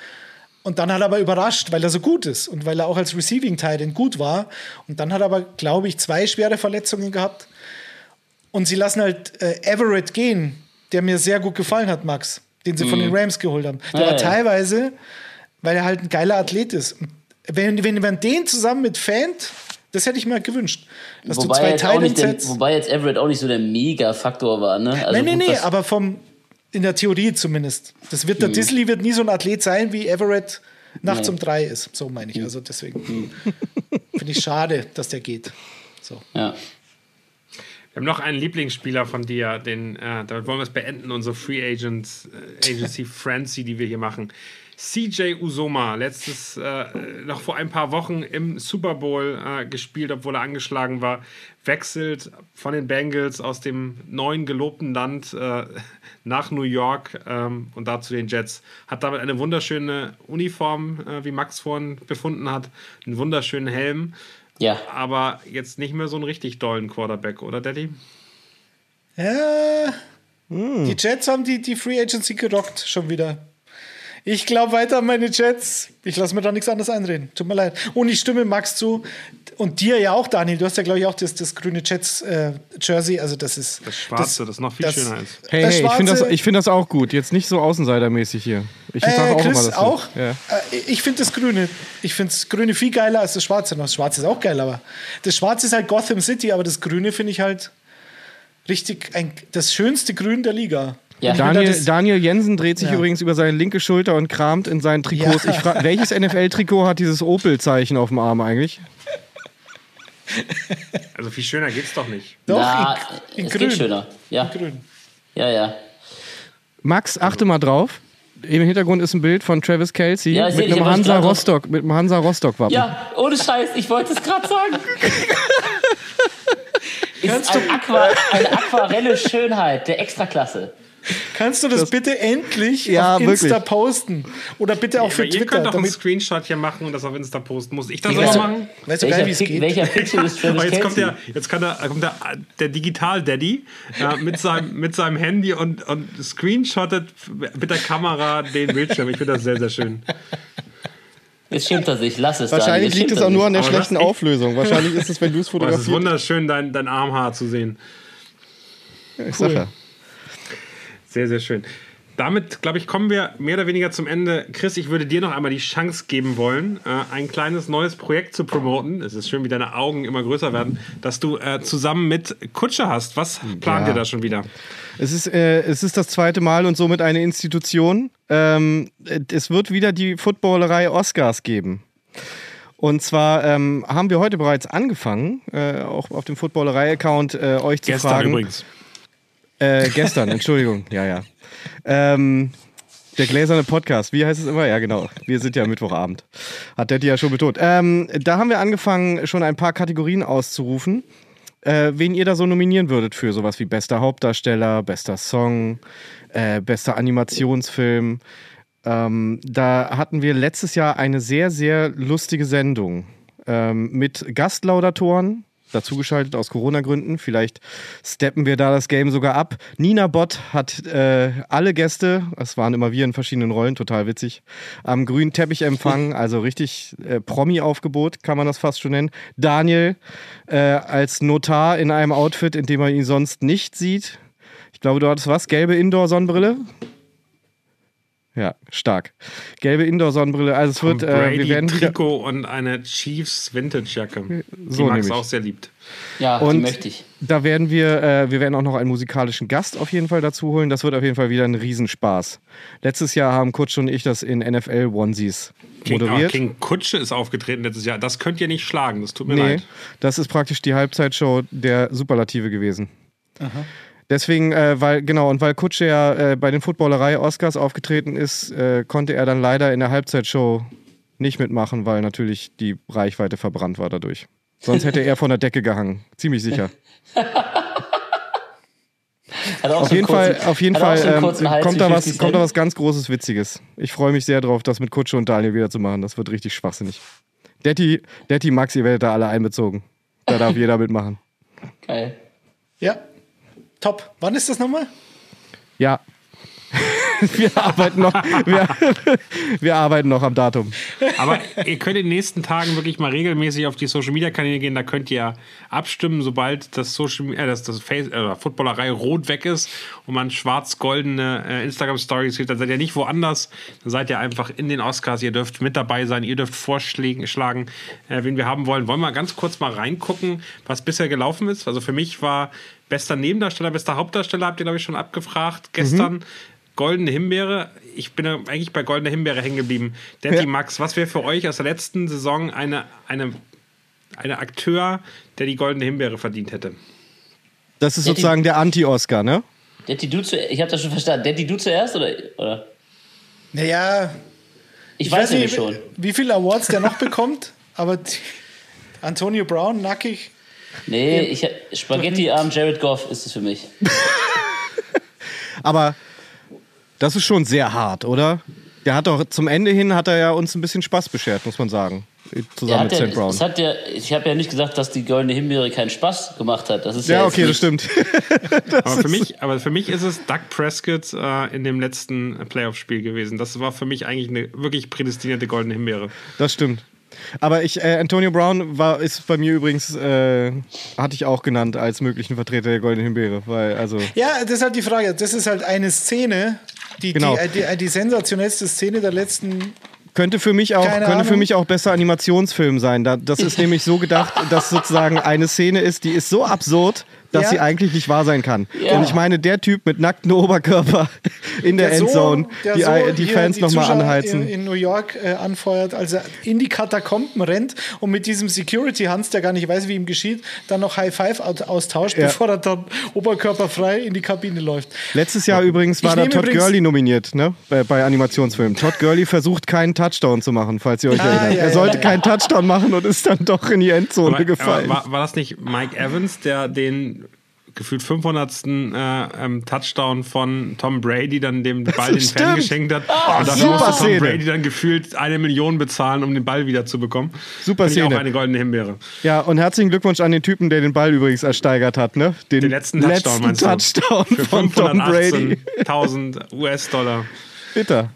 Und dann hat er aber überrascht, weil er so gut ist und weil er auch als Receiving Titan gut war. Und dann hat er aber, glaube ich, zwei schwere Verletzungen gehabt. Und sie lassen halt äh, Everett gehen, der mir sehr gut gefallen hat, Max, den sie von den Rams geholt haben. Der Mhm. Ja, war teilweise, weil er halt ein geiler Athlet ist. Wenn, wenn man den zusammen mit Fant, das hätte ich mir halt gewünscht. Dass du Wobei zwei jetzt, nicht der, Titans wobei jetzt Everett auch nicht so der Mega-Faktor war. Ne? Also Nein, nein, gut, nee, was- aber vom, in der Theorie zumindest. Das wird, der Disley wird nie so ein Athlet sein, wie Everett nachts Nee. um drei ist. So meine ich. Also deswegen finde ich schade, dass der geht. So. ja. Wir haben noch einen Lieblingsspieler von dir, den, äh, damit wollen wir es beenden, unsere Free Agents, äh, Agency Frenzy, die wir hier machen. CJ Usoma, letztes, äh, noch vor ein paar Wochen im Super Bowl äh, gespielt, obwohl er angeschlagen war, wechselt von den Bengals aus dem neuen gelobten Land äh, nach New York ähm, und da zu den Jets. Hat damit eine wunderschöne Uniform, äh, wie Max vorhin befunden hat, einen wunderschönen Helm ja. aber jetzt nicht mehr so einen richtig dollen Quarterback, oder Daddy? Ja, die Jets haben die, die Free Agency gerockt schon wieder. Ich glaube weiter an meine Jets. Ich lasse mir da nichts anderes einreden. Tut mir leid. Und ich stimme Max zu. Und dir ja auch, Daniel. Du hast ja, glaube ich, auch das, das grüne Jets-Jersey. also, das ist. Das Schwarze, das, noch viel das- schöner ist. Hey, Das hey, ich finde das, ich find das auch gut. Jetzt nicht so außenseitermäßig hier. Ich Äh, auch Chris, immer das. auch? Ja. Äh, ich finde das Grüne. Ich finde das Grüne viel geiler als das Schwarze. Das Schwarze ist auch geil, aber das Schwarze ist halt Gotham City, aber das Grüne finde ich halt richtig ein, das schönste Grün der Liga. Ja. Daniel, Daniel Jensen dreht sich Ja. übrigens über seine linke Schulter und kramt in seinen Trikots. Ja. Ich frage, welches NFL-Trikot hat dieses Opel-Zeichen auf dem Arm eigentlich? Also viel schöner geht's doch nicht. Doch, Na, in, in es Grün. geht schöner. Ja, Grün. ja, ja. Max, achte mal drauf. Im Hintergrund ist ein Bild von Travis Kelsey Ja, mit, einem Hansa Rostock, mit einem Hansa Rostock-Wappen. Ja, ohne Scheiß, ich wollte es gerade sagen. Ist ein Aqua, eine aquarelle Schönheit der Extraklasse. Kannst du das, bitte endlich Ja, auf Insta wirklich. posten? Oder bitte auch für Aber ihr Twitter? könnt doch einen Screenshot hier machen und das auf Insta posten. Muss ich das auch machen? weißt du Welcher, geil, wie es Pic- geht? welcher Pixel ist Travis Aber jetzt kommt der, jetzt kann der, kommt der, der Digital-Daddy äh, mit, seinem, mit seinem Handy und, und screenshottet mit der Kamera den Bildschirm. Ich finde das sehr, sehr schön. Jetzt schämt er sich, lass es Wahrscheinlich liegt es auch nur an der Aber schlechten das- Auflösung. Wahrscheinlich ist es, wenn du es Aber es ist fotografierst. wunderschön, dein, dein Armhaar zu sehen. Ich sag ja. Sehr, sehr schön. Damit, glaube ich, kommen wir mehr oder weniger zum Ende. Chris, ich würde dir noch einmal die Chance geben wollen, äh, ein kleines neues Projekt zu promoten. Es ist schön, wie deine Augen immer größer werden, dass du äh, zusammen mit Kutsche hast. Was plant Ja. ihr da schon wieder? Es ist, äh, es ist das zweite Mal und somit eine Institution. Ähm, äh, es wird wieder die Footballerei Oscars geben. Und zwar ähm, haben wir heute bereits angefangen, äh, auch auf dem Footballerei-Account äh, euch zu Gestern fragen. übrigens. Äh, gestern, Entschuldigung, ja, ja. Ähm, der gläserne Podcast, wie heißt es immer? Ja, genau. Wir sind ja Mittwochabend. Hat Detti ja schon betont. Ähm, da haben wir angefangen, schon ein paar Kategorien auszurufen, äh, wen ihr da so nominieren würdet für sowas wie bester Hauptdarsteller, bester Song, äh, bester Animationsfilm. Ähm, da hatten wir letztes Jahr eine sehr, sehr lustige Sendung ähm, mit Gastlaudatoren, dazugeschaltet aus Corona-Gründen. Vielleicht steppen wir da das Game sogar ab. Nina Bott hat äh, alle Gäste, es waren immer wir in verschiedenen Rollen, total witzig, am grünen Teppich empfangen, also richtig äh, Promi-Aufgebot, kann man das fast schon nennen. Daniel äh, als Notar in einem Outfit, in dem man ihn sonst nicht sieht. Ich glaube, du hattest was? Gelbe Indoor-Sonnenbrille? Ja, stark. Gelbe Indoor-Sonnenbrille. Also es wird, Tom äh, Brady wir werden wieder, Trikot und eine Chiefs Vintage-Jacke. So die Max auch sehr liebt. Ja, die Und möchte ich. da werden wir, äh, wir werden auch noch einen musikalischen Gast auf jeden Fall dazu holen. Das wird auf jeden Fall wieder ein Riesenspaß. Letztes Jahr haben Kutsch und ich das in NFL Onesies King, aber moderiert. King Kutsche ist aufgetreten letztes Jahr. Das könnt ihr nicht schlagen. Das tut mir Nee, leid. das ist praktisch die Halbzeitshow der Superlative gewesen. Deswegen, äh, weil, genau, und weil Kutsche ja äh, bei den Footballerei-Oscars aufgetreten ist, äh, konnte er dann leider in der Halbzeitshow nicht mitmachen, weil natürlich die Reichweite verbrannt war dadurch. Sonst hätte er von der Decke gehangen. Ziemlich sicher. Auf so jeden Fall, auf jeden Fall so ähm, kommt, da was, 50 kommt da was ganz Großes, Witziges. Ich freue mich sehr drauf, das mit Kutsche und Daniel wieder zu machen. Das wird richtig schwachsinnig. Detti, Detti, Max, ihr werdet da alle einbezogen. Da darf jeder mitmachen. Geil. Ja, top. Wann ist das nochmal? Ja. wir, arbeiten noch, wir, wir arbeiten noch am Datum. Aber ihr könnt in den nächsten Tagen wirklich mal regelmäßig auf die Social Media Kanäle gehen. Da könnt ihr abstimmen, sobald das Social äh, das, das Face, äh, Footballerei rot weg ist und man schwarz-goldene äh, Instagram Stories sieht. Dann seid ihr nicht woanders. Dann seid ihr einfach in den Oscars. Ihr dürft mit dabei sein. Ihr dürft vorschlagen, schlagen, äh, wen wir haben wollen. Wollen wir ganz kurz mal reingucken, was bisher gelaufen ist? Also für mich war bester Nebendarsteller, bester Hauptdarsteller, habt ihr, glaube ich, schon abgefragt gestern. Goldene Himbeere. Ich bin eigentlich bei Goldene Himbeere hängen geblieben. Detti Ja. Max, was wäre für euch aus der letzten Saison eine, eine, eine Akteur, der die Goldene Himbeere verdient hätte? Das ist die- sozusagen der Anti-Oscar, ne? Detti, du zu, ich habe das schon verstanden. Detti, du zuerst oder? oder? Naja, Ich, ich weiß weiß nämlich nicht, schon. wie viele Awards der noch bekommt, aber Antonio Brown, nackig. Nee, ich, Spaghetti-Arm Jared Goff ist es für mich. Aber das ist schon sehr hart, oder? Der hat doch zum Ende hin hat er ja uns ein bisschen Spaß beschert, muss man sagen. Zusammen hat mit ja, St. Brown. hat ja, ich habe ja nicht gesagt, dass die goldene Himbeere keinen Spaß gemacht hat. Das ist ja, Ja, okay, das stimmt. Aber für, mich, aber für mich ist es Doug Prescott äh, in dem letzten Playoff-Spiel gewesen. Das war für mich eigentlich eine wirklich prädestinierte Goldene Himbeere. Das stimmt. Aber ich, äh, Antonio Brown war, ist bei mir übrigens, äh, hatte ich auch genannt als möglichen Vertreter der Goldenen Himbeere, weil, also, Ja, das ist halt die Frage. Das ist halt eine Szene, die, Genau. die, die, die sensationellste Szene der letzten. könnte für mich auch, Keine könnte für mich auch besser Animationsfilm sein. Da, das ist nämlich so gedacht, dass sozusagen eine Szene ist, die ist so absurd, dass Ja. sie eigentlich nicht wahr sein kann. Ja. Und ich meine, der Typ mit nacktem Oberkörper in der, so- Endzone, der die, so die Fans nochmal anheizen. In, in New York äh, anfeuert, als er in die Katakomben rennt und mit diesem Security-Hans, der gar nicht weiß, wie ihm geschieht, dann noch High Five au- austauscht, Ja. bevor er dann oberkörperfrei in die Kabine läuft. Letztes Jahr übrigens war da Todd Gurley nominiert, ne? Bei, bei Animationsfilmen. Todd Gurley versucht keinen Touchdown zu machen, falls ihr euch Ah, erinnert. ja, er ja, sollte ja. keinen Touchdown machen und ist dann doch in die Endzone Aber, gefallen. aber war, war das nicht Mike Evans, der den gefühlt 500. Äh, ähm, Touchdown von Tom Brady dann dem Ball den Fan geschenkt hat? Ah, und dafür musste Tom. Brady dann gefühlt eine Million bezahlen, um den Ball wieder zu bekommen. Super Szene. auch eine goldene Himbeere. ja, und herzlichen Glückwunsch an den Typen, der den Ball übrigens ersteigert hat, ne? Den, Den letzten Touchdown, du? Touchdown Für von Tom Brady. 518.000 US-Dollar. Bitter.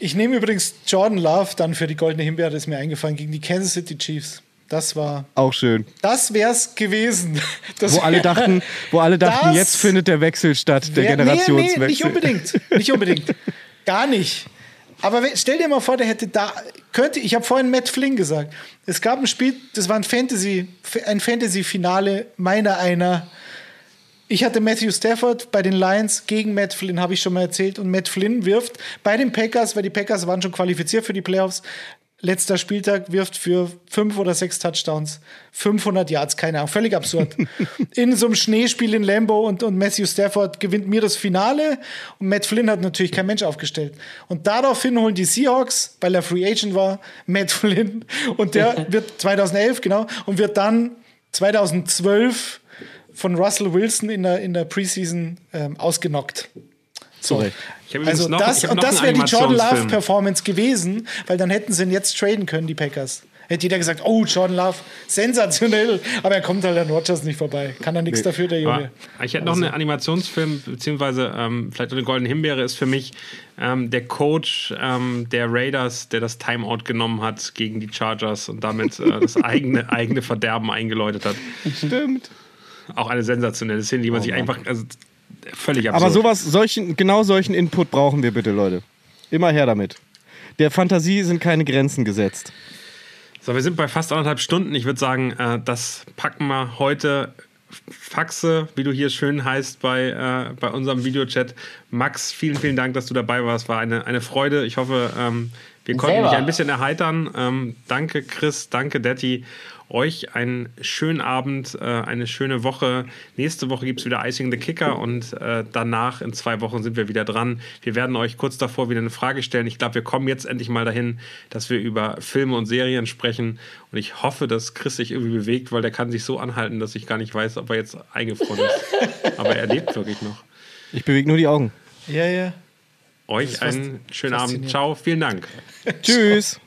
Ich nehme übrigens Jordan Love dann für die Goldene Himbeere, das ist mir eingefallen, gegen die Kansas City Chiefs. Das war, Auch schön. das wär's gewesen. Das Wo alle wär- dachten, wo alle dachten jetzt findet der Wechsel statt, der Wer- Generationswechsel. Nee, nee, nicht unbedingt. Nicht unbedingt. Gar nicht. Aber stell dir mal vor, der hätte da, könnte, ich habe vorhin Matt Flynn gesagt. Es gab ein Spiel, das war ein Fantasy, ein Fantasy-Finale meiner einer. Ich hatte Matthew Stafford bei den Lions gegen Matt Flynn, habe ich schon mal erzählt. Und Matt Flynn wirft bei den Packers, weil die Packers waren schon qualifiziert für die Playoffs. Letzter Spieltag wirft für fünf oder sechs Touchdowns, 500 Yards, keine Ahnung, völlig absurd. in so einem Schneespiel in Lambo und, und Matthew Stafford gewinnt mir das Finale und Matt Flynn hat natürlich kein Mensch aufgestellt. Und daraufhin holen die Seahawks, weil er Free Agent war, Matt Flynn und der wird 2011, genau, und wird dann 2012 von Russell Wilson in der, in der Preseason ähm, ausgenockt. So. Also noch- das, und das wäre die Jordan Love. Performance gewesen, weil dann hätten sie ihn jetzt traden können, die Packers. Hätte jeder gesagt, oh, Jordan Love, sensationell, aber er kommt halt an Rogers nicht vorbei. Kann er nichts dafür, der Junge. Aber ich hätte noch einen Animationsfilm, beziehungsweise ähm, vielleicht eine goldene Himbeere ist für mich ähm, der Coach ähm, der Raiders, der das Timeout genommen hat gegen die Chargers und damit äh, das eigene, eigene Verderben eingeläutet hat. Stimmt. Auch eine sensationelle Szene, die man sich einfach also, völlig absurd. Aber sowas, solchen, genau solchen Input brauchen wir bitte, Leute. Immer her damit. Der Fantasie sind keine Grenzen gesetzt. So, wir sind bei fast anderthalb Stunden. Ich würde sagen, äh, das packen wir heute. Faxe, wie du hier schön heißt bei, äh, bei unserem Videochat. Max, vielen, vielen Dank, dass du dabei warst. War eine, eine Freude. Ich hoffe, ähm, wir konnten Selber. dich ein bisschen erheitern. Ähm, danke, Chris. Danke, Detti. Euch einen schönen Abend, äh, eine schöne Woche. Nächste Woche gibt es wieder Icing the Kicker und äh, danach in zwei Wochen sind wir wieder dran. Wir werden euch kurz davor wieder eine Frage stellen. Ich glaube, wir kommen jetzt endlich mal dahin, dass wir über Filme und Serien sprechen. Und ich hoffe, dass Chris sich irgendwie bewegt, weil der kann sich so anhalten, dass ich gar nicht weiß, ob er jetzt eingefroren ist. Aber er lebt wirklich noch. Ich bewege nur die Augen. Ja, ja. Euch einen schönen Abend. Ciao, vielen Dank. Tschüss.